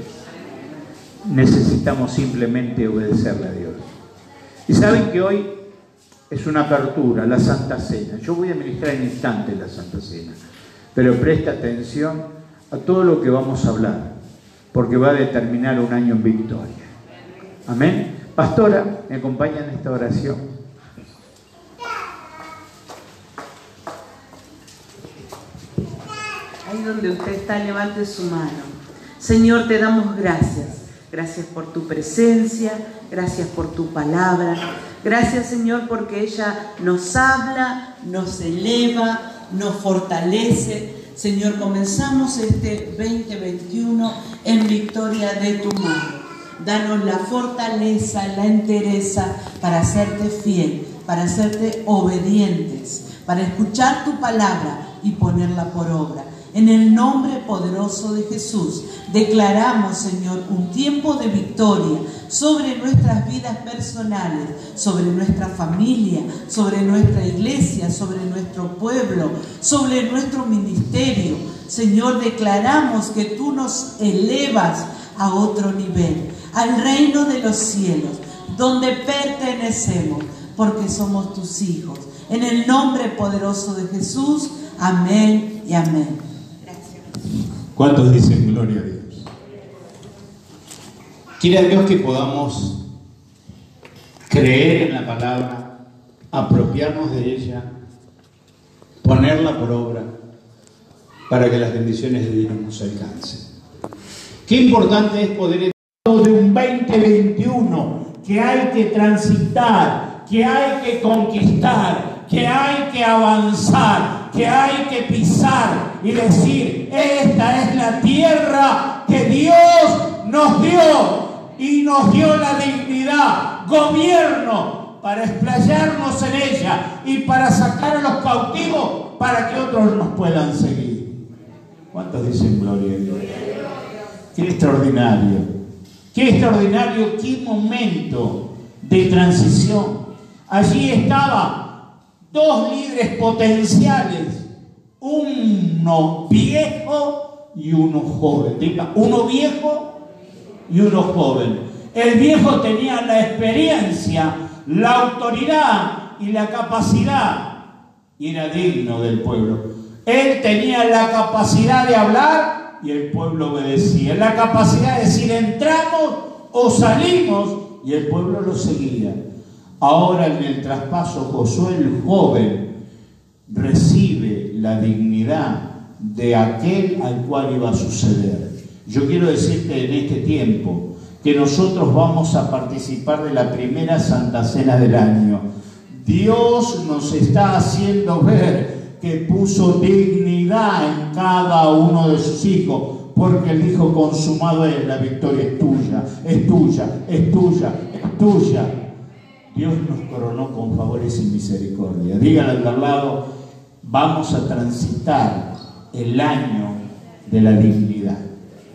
Necesitamos simplemente obedecerle a Dios. Y saben que hoy es una apertura, la Santa Cena. Yo voy a ministrar en instante la Santa Cena, pero presta atención a todo lo que vamos a hablar, porque va a determinar un año en victoria. Amén. Pastora, ¿me acompaña en esta oración? Ahí donde usted está, levante su mano. Señor, te damos gracias. Gracias por tu presencia, gracias por tu palabra. Gracias, Señor, porque ella nos habla, nos eleva, nos fortalece. Señor, comenzamos este 2021 en victoria de tu mano. Danos la fortaleza, la entereza para hacerte fiel, para hacerte obedientes, para escuchar tu palabra y ponerla por obra. En el nombre poderoso de Jesús, declaramos, Señor, un tiempo de victoria sobre nuestras vidas personales, sobre nuestra familia, sobre nuestra iglesia, sobre nuestro pueblo, sobre nuestro ministerio. Señor, declaramos que tú nos elevas a otro nivel, al reino de los cielos, donde pertenecemos, porque somos tus hijos. En el nombre poderoso de Jesús, amén y amén. ¿Cuántos dicen gloria a Dios? Quiere a Dios que podamos creer en la palabra, apropiarnos de ella, ponerla por obra para que las bendiciones de Dios nos alcancen. Qué importante es poder 2021 que hay que transitar, que hay que conquistar, que hay que avanzar, que hay que pisar y decir, esta es la tierra que Dios nos dio y nos dio la dignidad, gobierno, para explayarnos en ella y para sacar a los cautivos para que otros nos puedan seguir. ¿Cuántos dicen gloria a Dios? Qué extraordinario, qué extraordinario, qué momento de transición. Allí estaba dos líderes potenciales, uno viejo y uno joven. Diga, uno viejo y uno joven. El viejo tenía la experiencia, la autoridad y la capacidad y era digno del pueblo. Él tenía la capacidad de hablar y el pueblo obedecía. La capacidad de decir entramos o salimos y el pueblo lo seguía. Ahora en el traspaso Josué el joven recibe la dignidad de aquel al cual iba a suceder. Yo quiero decirte en este tiempo que nosotros vamos a participar de la primera Santa Cena del año. Dios nos está haciendo ver que puso dignidad en cada uno de sus hijos, porque Él dijo, consumado es, la victoria es tuya, es tuya, es tuya, es tuya. Dios nos coronó con favores y misericordia. Díganle al lado, vamos a transitar el año de la dignidad.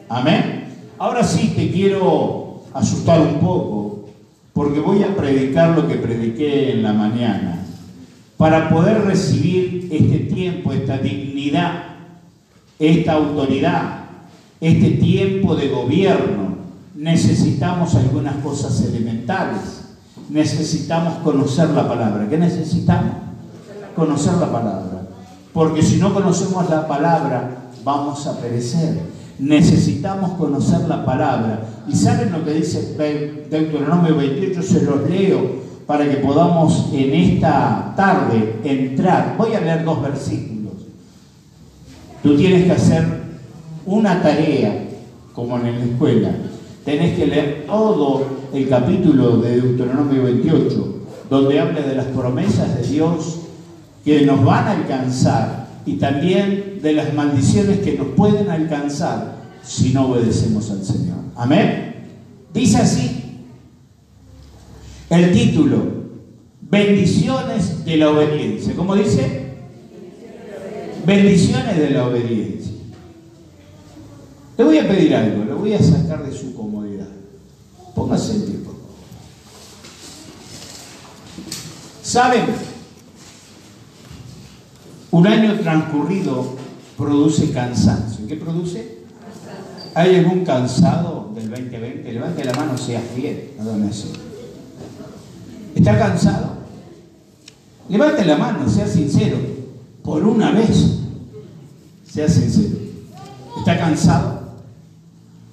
Amén. Ahora sí te quiero asustar un poco, porque voy a predicar lo que prediqué en la mañana. Para poder recibir este tiempo, esta dignidad, esta autoridad, este tiempo de gobierno, necesitamos algunas cosas elementales. Necesitamos conocer la palabra. ¿Qué necesitamos? Conocer la palabra. Porque si no conocemos la palabra, vamos a perecer. Necesitamos conocer la palabra. ¿Y saben lo que dice Deuteronomio 28? Se los leo para que podamos en esta tarde entrar. Voy a leer dos versículos. Tú tienes que hacer una tarea, como en la escuela. Tenés que leer todo el capítulo de Deuteronomio 28, donde habla de las promesas de Dios que nos van a alcanzar y también de las maldiciones que nos pueden alcanzar si no obedecemos al Señor. Amén. Dice así el título, bendiciones de la obediencia. ¿Cómo dice? Bendiciones de la obediencia. Le voy a pedir algo, lo voy a sacar de su comodidad. Póngase en tiempo. ¿Saben? Un año transcurrido produce cansancio. ¿Qué produce? ¿Hay algún cansado del 2020? Levante la mano, sea fiel. No me así. ¿Está cansado? Levante la mano, sea sincero. Por una vez, sea sincero. ¿Está cansado?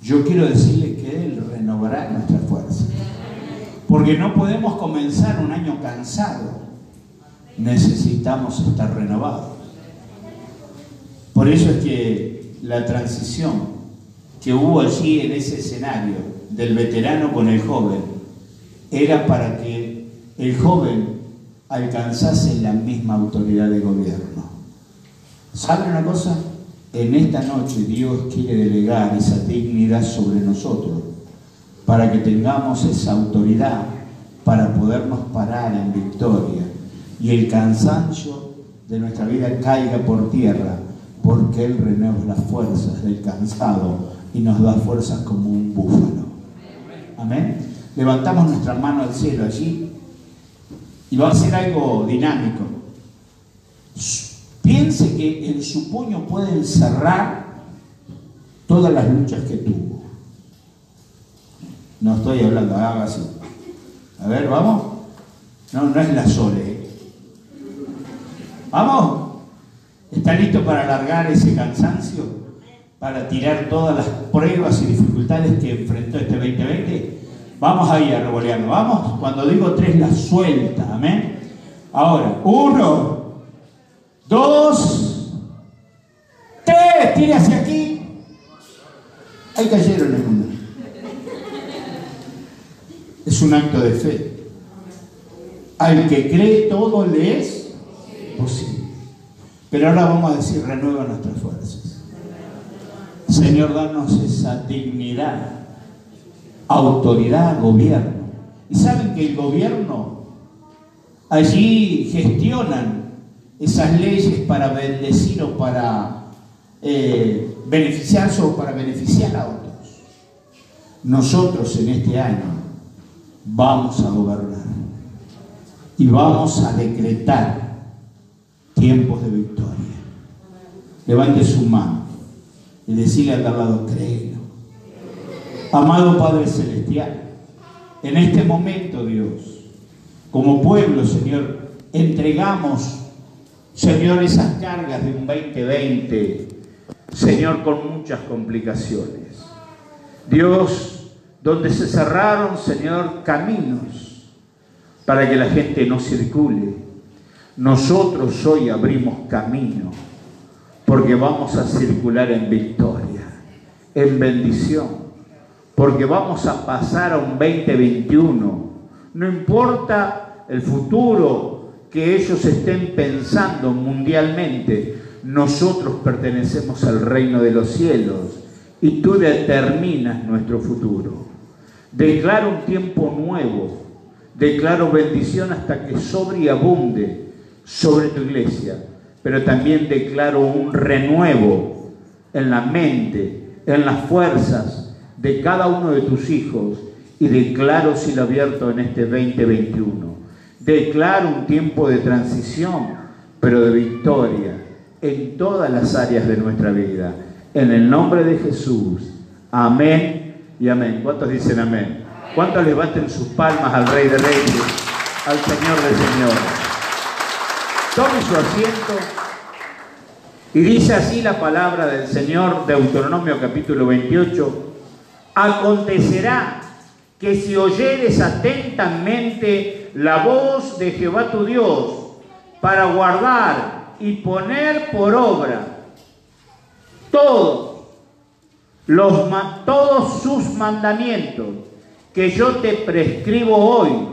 Yo quiero decirle que Él renovará nuestras fuerzas. Porque no podemos comenzar un año cansado. Necesitamos estar renovados. Por eso es que la transición que hubo allí en ese escenario del veterano con el joven era para que el joven alcanzase la misma autoridad de gobierno. ¿Sabe una cosa? En esta noche Dios quiere delegar esa dignidad sobre nosotros para que tengamos esa autoridad para podernos parar en victoria y el cansancio de nuestra vida caiga por tierra porque Él renueva las fuerzas del cansado y nos da fuerzas como un búfalo. Amén. Levantamos nuestra mano al cielo allí y va a ser algo dinámico. Piense que en su puño puede encerrar todas las luchas que tuvo. No estoy hablando, haga así. A ver, vamos. No, no es la sole. ¿eh? Vamos. ¿Está listo para alargar ese cansancio? Para tirar todas las pruebas y dificultades que enfrentó este 2020? Vamos ahí a revolearlo. Vamos. Cuando digo tres, la suelta. Amén. Ahora, uno, dos, tres. Tire hacia aquí. Ahí cayeron en una. Es un acto de fe. Al que cree todo le es posible. Pero ahora vamos a decir, renueva nuestras fuerzas. Señor, danos esa dignidad, autoridad, gobierno. Y saben que el gobierno allí gestionan esas leyes para bendecir o para eh, beneficiarse o para beneficiar a otros. Nosotros en este año vamos a gobernar y vamos a decretar tiempos de victoria. Levante su mano y decirle al lado, créelo. Amado Padre Celestial, en este momento, Dios, como pueblo, Señor, entregamos, Señor, esas cargas de un 2020, Señor, con muchas complicaciones. Dios, donde se cerraron, Señor, caminos para que la gente no circule. Nosotros hoy abrimos camino porque vamos a circular en victoria, en bendición, porque vamos a pasar a un 2021. No importa el futuro que ellos estén pensando mundialmente, nosotros pertenecemos al reino de los cielos y tú determinas nuestro futuro. Declaro un tiempo nuevo, declaro bendición hasta que sobre y abunde sobre tu iglesia, pero también declaro un renuevo en la mente, en las fuerzas de cada uno de tus hijos y declaro lo abierto en este 2021. Declaro un tiempo de transición, pero de victoria en todas las áreas de nuestra vida. En el nombre de Jesús. Amén y amén. ¿Cuántos dicen amén? ¿Cuántos levanten sus palmas al Rey de Reyes, al Señor de Señores? Tome su asiento. Y dice así la palabra del Señor, de Deuteronomio capítulo 28. Acontecerá que si oyeres atentamente la voz de Jehová tu Dios para guardar y poner por obra todos, los, todos sus mandamientos que yo te prescribo hoy,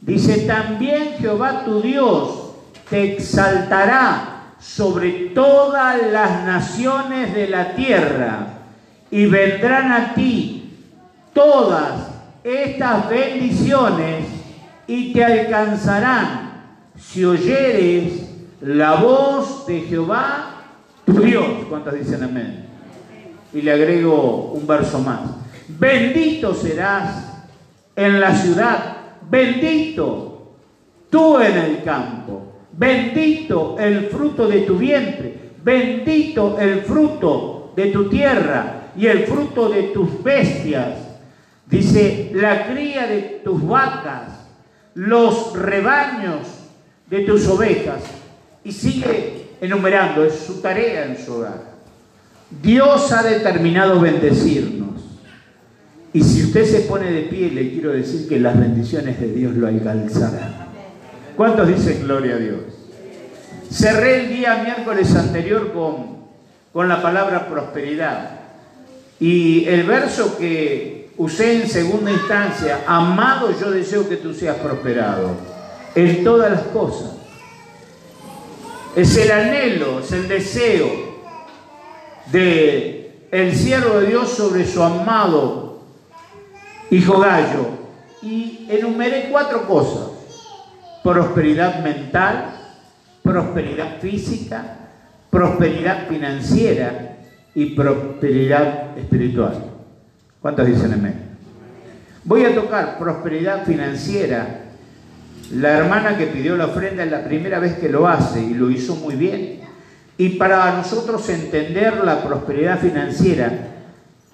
dice también Jehová tu Dios te exaltará sobre todas las naciones de la tierra y vendrán a ti todas estas bendiciones y te alcanzarán si oyeres la voz de Jehová tu Dios. ¿Cuántas dicen amén? Y le agrego un verso más. Bendito serás en la ciudad, bendito tú en el campo Bendito el fruto de tu vientre, bendito el fruto de tu tierra y el fruto de tus bestias. Dice, la cría de tus vacas, los rebaños de tus ovejas. Y sigue enumerando, es su tarea en su hogar. Dios ha determinado bendecirnos. Y si usted se pone de pie, le quiero decir que las bendiciones de Dios lo alcanzarán. ¿Cuántos dicen gloria a Dios? Cerré el día miércoles anterior con, con la palabra prosperidad. Y el verso que usé en segunda instancia, amado yo deseo que tú seas prosperado en todas las cosas. Es el anhelo, es el deseo de el siervo de Dios sobre su amado hijo Gallo. Y enumeré cuatro cosas. Prosperidad mental, prosperidad física, prosperidad financiera y prosperidad espiritual. ¿Cuántos dicen amén? Voy a tocar prosperidad financiera. La hermana que pidió la ofrenda es la primera vez que lo hace y lo hizo muy bien. Y para nosotros entender la prosperidad financiera,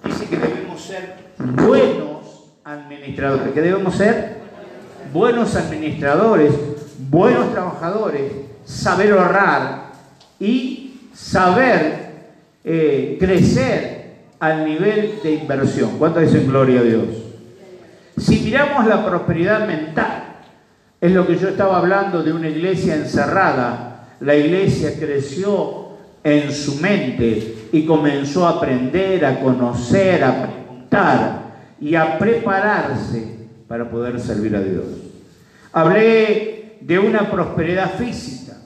dice que debemos ser buenos administradores, que debemos ser buenos administradores, buenos trabajadores, saber ahorrar y saber eh, crecer al nivel de inversión. ¿Cuánto dicen gloria a Dios? Si miramos la prosperidad mental, es lo que yo estaba hablando de una iglesia encerrada. La iglesia creció en su mente y comenzó a aprender, a conocer, a preguntar y a prepararse para poder servir a Dios. Hablé de una prosperidad física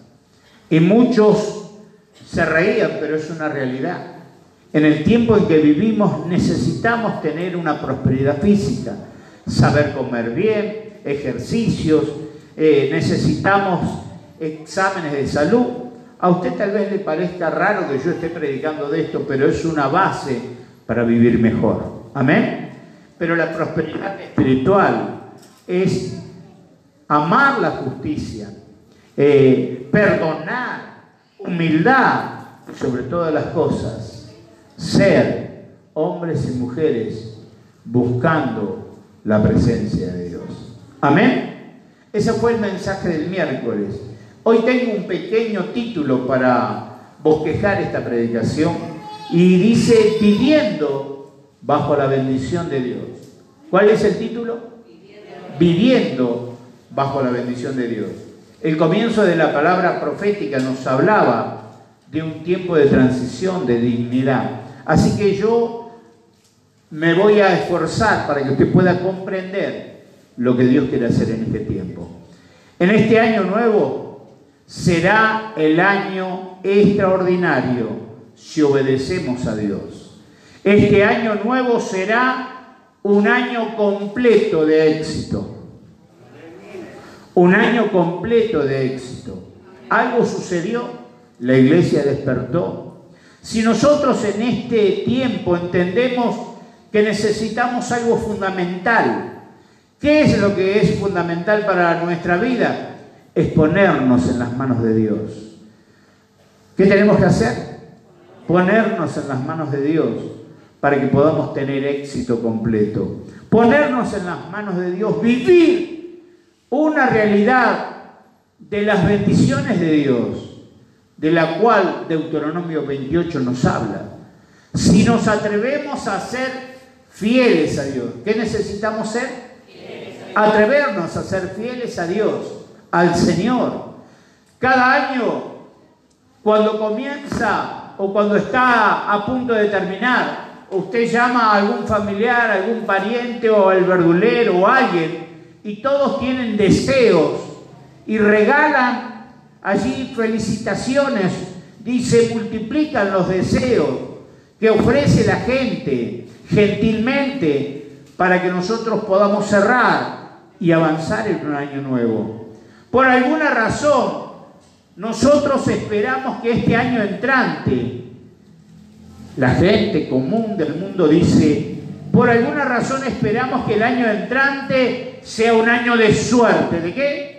y muchos se reían, pero es una realidad. En el tiempo en que vivimos necesitamos tener una prosperidad física, saber comer bien, ejercicios, eh, necesitamos exámenes de salud. A usted tal vez le parezca raro que yo esté predicando de esto, pero es una base para vivir mejor. Amén. Pero la prosperidad espiritual es amar la justicia, eh, perdonar, humildad, sobre todas las cosas, ser hombres y mujeres buscando la presencia de Dios. Amén. Ese fue el mensaje del miércoles. Hoy tengo un pequeño título para bosquejar esta predicación y dice viviendo bajo la bendición de Dios. ¿Cuál es el título? Viviendo bajo la bendición de Dios. El comienzo de la palabra profética nos hablaba de un tiempo de transición, de dignidad. Así que yo me voy a esforzar para que usted pueda comprender lo que Dios quiere hacer en este tiempo. En este año nuevo será el año extraordinario si obedecemos a Dios. Este año nuevo será un año completo de éxito. Un año completo de éxito. Algo sucedió, la iglesia despertó. Si nosotros en este tiempo entendemos que necesitamos algo fundamental, ¿qué es lo que es fundamental para nuestra vida? Es ponernos en las manos de Dios. ¿Qué tenemos que hacer? Ponernos en las manos de Dios para que podamos tener éxito completo. Ponernos en las manos de Dios, vivir una realidad de las bendiciones de Dios, de la cual Deuteronomio 28 nos habla. Si nos atrevemos a ser fieles a Dios, ¿qué necesitamos ser? Atrevernos a ser fieles a Dios, al Señor. Cada año, cuando comienza o cuando está a punto de terminar, usted llama a algún familiar, algún pariente o al verdulero o alguien y todos tienen deseos y regalan allí felicitaciones, dice, multiplican los deseos que ofrece la gente gentilmente para que nosotros podamos cerrar y avanzar en un año nuevo. Por alguna razón, nosotros esperamos que este año entrante, la gente común del mundo dice, por alguna razón esperamos que el año entrante sea un año de suerte. ¿De qué?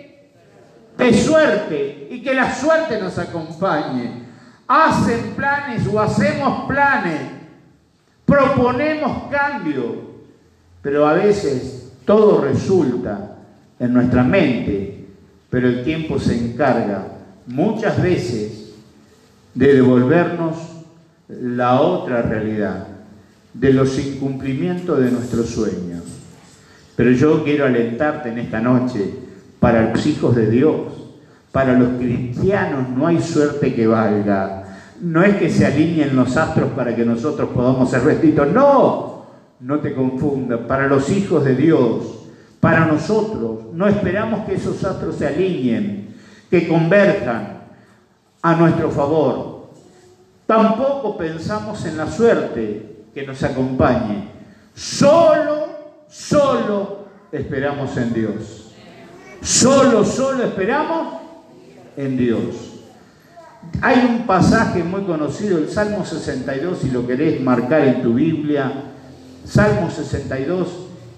de suerte y que la suerte nos acompañe. Hacen planes o hacemos planes, proponemos cambio, pero a veces todo resulta en nuestra mente, pero el tiempo se encarga muchas veces de devolvernos la otra realidad, de los incumplimientos de nuestros sueños. Pero yo quiero alentarte en esta noche, para los hijos de Dios, para los cristianos no hay suerte que valga. No es que se alineen los astros para que nosotros podamos ser vestidos, no, no te confundas, para los hijos de Dios, para nosotros, no esperamos que esos astros se alineen, que converjan a nuestro favor. Tampoco pensamos en la suerte que nos acompañe. Solo, solo esperamos en Dios. Solo, solo esperamos en Dios. Hay un pasaje muy conocido, el Salmo 62, si lo querés marcar en tu Biblia, Salmo 62,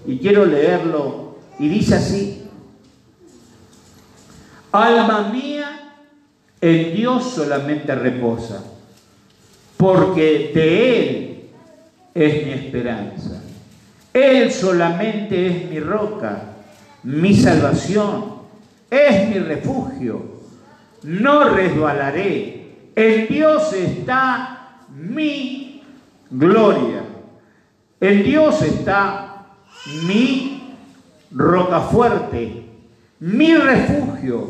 y quiero leerlo, y dice así, Alma mía, en Dios solamente reposa, porque de Él es mi esperanza. Él solamente es mi roca, mi salvación, es mi refugio. No resbalaré. En Dios está mi gloria. En Dios está mi roca fuerte, mi refugio.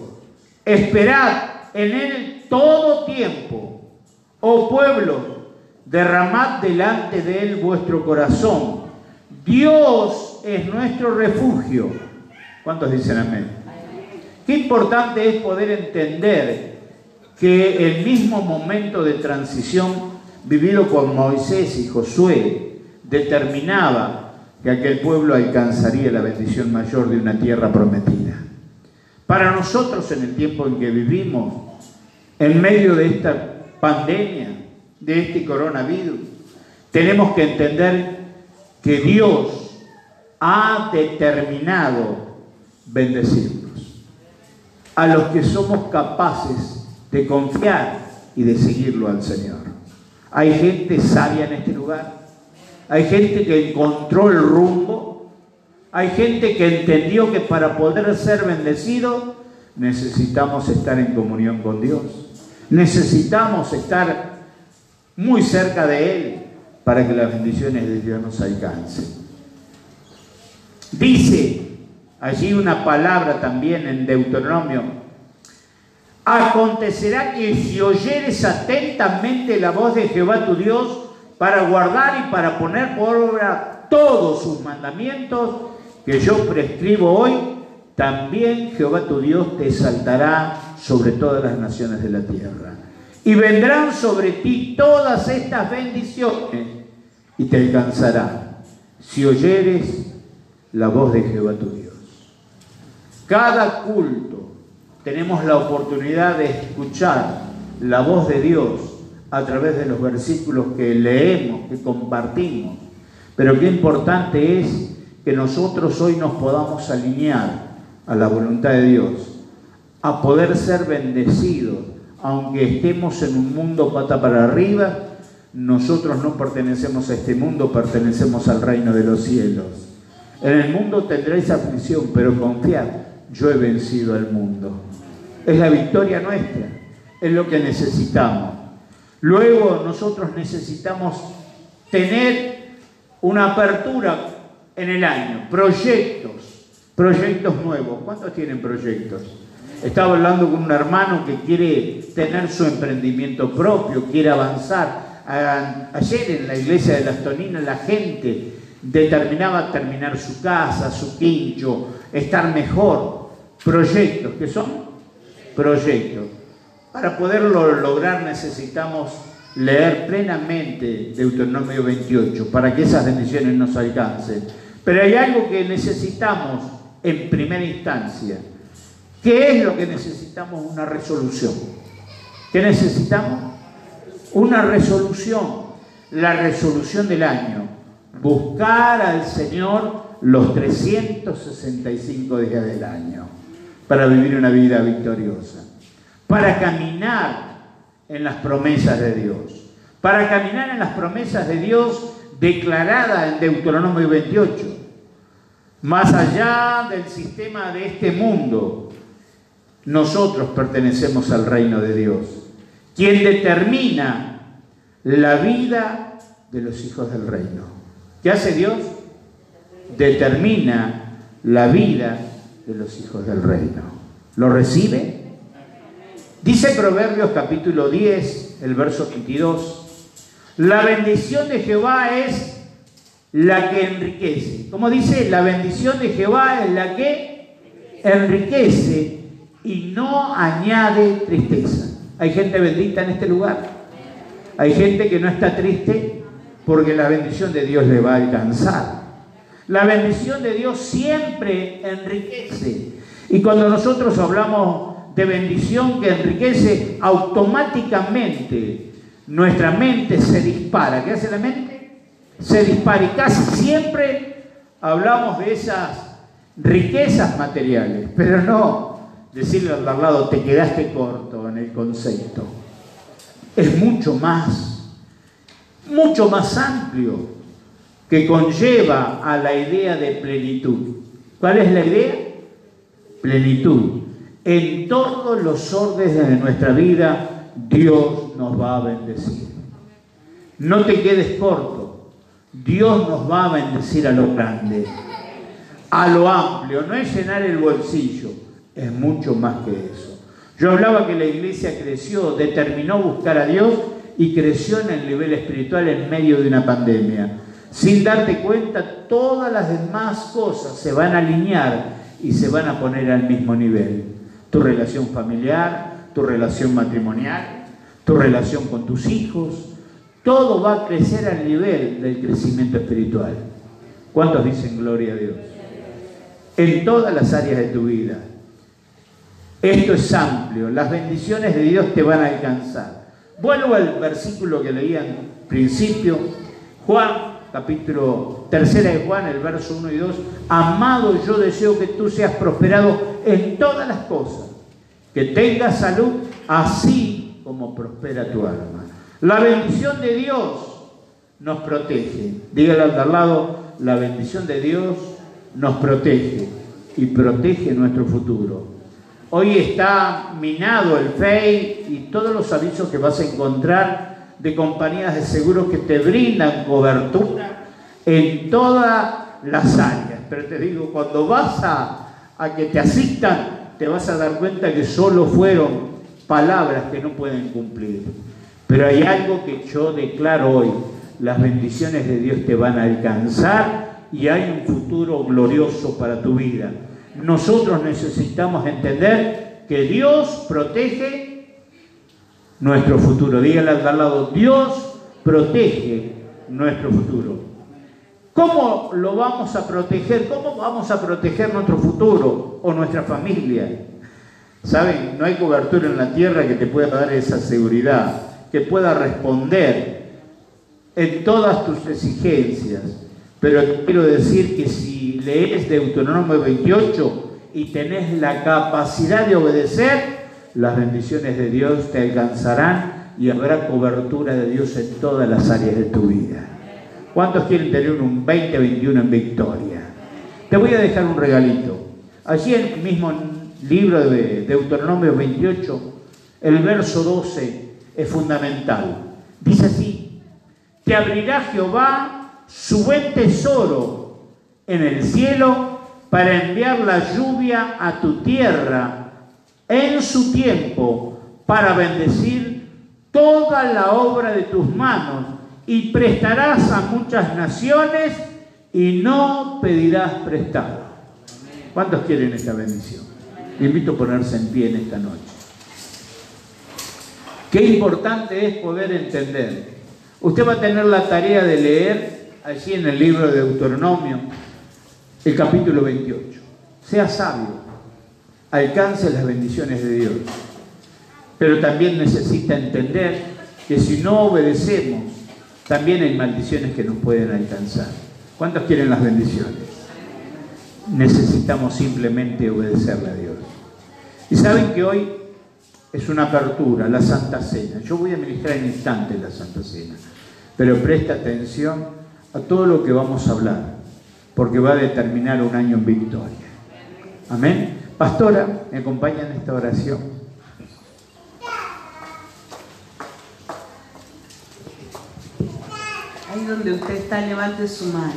Esperad en Él todo tiempo. Oh pueblo, derramad delante de Él vuestro corazón. Dios es nuestro refugio. ¿Cuántos dicen amén? Qué importante es poder entender que el mismo momento de transición vivido con Moisés y Josué determinaba que aquel pueblo alcanzaría la bendición mayor de una tierra prometida. Para nosotros en el tiempo en que vivimos, en medio de esta pandemia, de este coronavirus, tenemos que entender que Dios ha determinado bendecirnos. A los que somos capaces de confiar y de seguirlo al Señor. Hay gente sabia en este lugar. Hay gente que encontró el rumbo. Hay gente que entendió que para poder ser bendecido necesitamos estar en comunión con Dios. Necesitamos estar muy cerca de Él para que las bendiciones de Dios nos alcancen. Dice allí una palabra también en Deuteronomio. Acontecerá que si oyeres atentamente la voz de Jehová tu Dios para guardar y para poner por obra todos sus mandamientos que yo prescribo hoy, también Jehová tu Dios te saltará sobre todas las naciones de la tierra. Y vendrán sobre ti todas estas bendiciones y te alcanzarán si oyeres la voz de Jehová tu Dios. Cada culto tenemos la oportunidad de escuchar la voz de Dios a través de los versículos que leemos, que compartimos. Pero qué importante es que nosotros hoy nos podamos alinear a la voluntad de Dios, a poder ser bendecidos, aunque estemos en un mundo pata para arriba, nosotros no pertenecemos a este mundo, pertenecemos al reino de los cielos. En el mundo tendréis aflicción, pero confiad, yo he vencido al mundo. Es la victoria nuestra, es lo que necesitamos. Luego nosotros necesitamos tener una apertura en el año, proyectos, proyectos nuevos. ¿Cuántos tienen proyectos? Estaba hablando con un hermano que quiere tener su emprendimiento propio, quiere avanzar. Ayer en la iglesia de las Toninas la gente determinaba terminar su casa, su quincho, estar mejor. Proyectos, ¿qué son? Proyectos. Para poderlo lograr necesitamos leer plenamente Deuteronomio 28 para que esas bendiciones nos alcancen. Pero hay algo que necesitamos en primera instancia. ¿Qué es lo que necesitamos? Una resolución. ¿Qué necesitamos? Una resolución. La resolución del año. Buscar al Señor los 365 días del año. para vivir una vida victoriosa, para caminar en las promesas de Dios, para caminar en las promesas de Dios declaradas en Deuteronomio 28. Más allá del sistema de este mundo, nosotros pertenecemos al reino de Dios, quien determina la vida de los hijos del reino. ¿Qué hace Dios? Determina la vida de los hijos del reino. ¿Lo recibe? Dice Proverbios capítulo 10, el verso 22, la bendición de Jehová es la que enriquece. Como dice, la bendición de Jehová es la que enriquece y no añade tristeza. Hay gente bendita en este lugar. Hay gente que no está triste porque la bendición de Dios le va a alcanzar. La bendición de Dios siempre enriquece. Y cuando nosotros hablamos de bendición que enriquece, automáticamente nuestra mente se dispara. ¿Qué hace la mente? Se dispara. Y casi siempre hablamos de esas riquezas materiales, pero no decirle al lado, te quedaste corto el concepto. Es mucho más, mucho más amplio que conlleva a la idea de plenitud. ¿Cuál es la idea? Plenitud. En todos los órdenes de nuestra vida, Dios nos va a bendecir. No te quedes corto. Dios nos va a bendecir a lo grande, a lo amplio. No es llenar el bolsillo, es mucho más que eso. Yo hablaba que la iglesia creció, determinó buscar a Dios y creció en el nivel espiritual en medio de una pandemia. Sin darte cuenta, todas las demás cosas se van a alinear y se van a poner al mismo nivel. Tu relación familiar, tu relación matrimonial, tu relación con tus hijos, todo va a crecer al nivel del crecimiento espiritual. ¿Cuántos dicen gloria a Dios? En todas las áreas de tu vida. Esto es amplio, las bendiciones de Dios te van a alcanzar. Vuelvo al versículo que leía en principio, Juan capítulo tercera de Juan, el verso 1 y 2, amado yo deseo que tú seas prosperado en todas las cosas, que tengas salud así como prospera tu alma. La bendición de Dios nos protege. Dígale al lado, la bendición de Dios nos protege y protege nuestro futuro. Hoy está minado el FEI y todos los avisos que vas a encontrar de compañías de seguros que te brindan cobertura en todas las áreas. Pero te digo, cuando vas a, a que te asistan, te vas a dar cuenta que solo fueron palabras que no pueden cumplir. Pero hay algo que yo declaro hoy, las bendiciones de Dios te van a alcanzar y hay un futuro glorioso para tu vida. Nosotros necesitamos entender que Dios protege nuestro futuro. Dígale al lado, Dios protege nuestro futuro. ¿Cómo lo vamos a proteger? ¿Cómo vamos a proteger nuestro futuro o nuestra familia? Saben, no hay cobertura en la tierra que te pueda dar esa seguridad, que pueda responder en todas tus exigencias. Pero quiero decir que si lees Deuteronomio 28 y tenés la capacidad de obedecer, las bendiciones de Dios te alcanzarán y habrá cobertura de Dios en todas las áreas de tu vida. ¿Cuántos quieren tener un 2021 en victoria? Te voy a dejar un regalito. Allí en el mismo libro de Deuteronomio 28, el verso 12 es fundamental. Dice así, te abrirá Jehová su buen tesoro en el cielo para enviar la lluvia a tu tierra en su tiempo para bendecir toda la obra de tus manos y prestarás a muchas naciones y no pedirás prestado. ¿Cuántos quieren esta bendición? Le invito a ponerse en pie en esta noche. Qué importante es poder entender. Usted va a tener la tarea de leer allí en el libro de Deuteronomio el capítulo 28. Sea sabio, alcance las bendiciones de Dios. Pero también necesita entender que si no obedecemos, también hay maldiciones que nos pueden alcanzar. ¿Cuántos quieren las bendiciones? Necesitamos simplemente obedecerle a Dios. Y saben que hoy es una apertura, la Santa Cena. Yo voy a ministrar en instantes la Santa Cena, pero presta atención a todo lo que vamos a hablar, porque va a determinar un año en victoria. Amén. Pastora, ¿me acompaña en esta oración? Ahí donde usted está, levante su mano.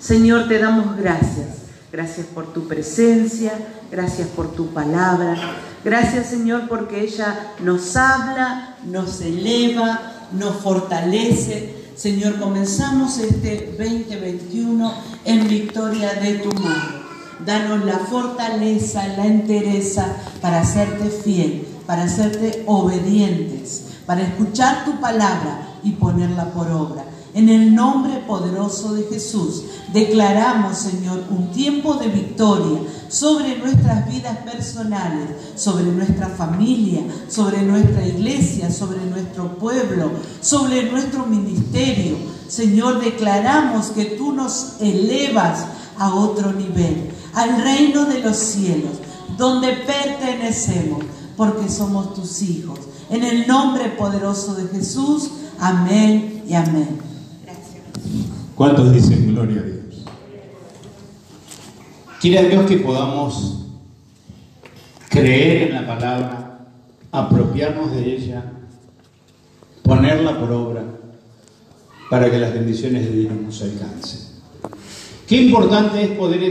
Señor, te damos gracias. Gracias por tu presencia, gracias por tu palabra. Gracias, Señor, porque ella nos habla, nos eleva, nos fortalece. Señor, comenzamos este 2021 en victoria de tu mano. Danos la fortaleza, la entereza para hacerte fiel, para hacerte obedientes, para escuchar tu palabra y ponerla por obra. En el nombre poderoso de Jesús, declaramos, Señor, un tiempo de victoria sobre nuestras vidas personales, sobre nuestra familia, sobre nuestra iglesia, sobre nuestro pueblo, sobre nuestro ministerio. Señor, declaramos que tú nos elevas a otro nivel, al reino de los cielos, donde pertenecemos, porque somos tus hijos. En el nombre poderoso de Jesús, amén y amén. ¿Cuántos dicen gloria a Dios? Quiere Dios que podamos creer en la palabra, apropiarnos de ella, ponerla por obra, para que las bendiciones de Dios nos alcancen. Qué importante es poder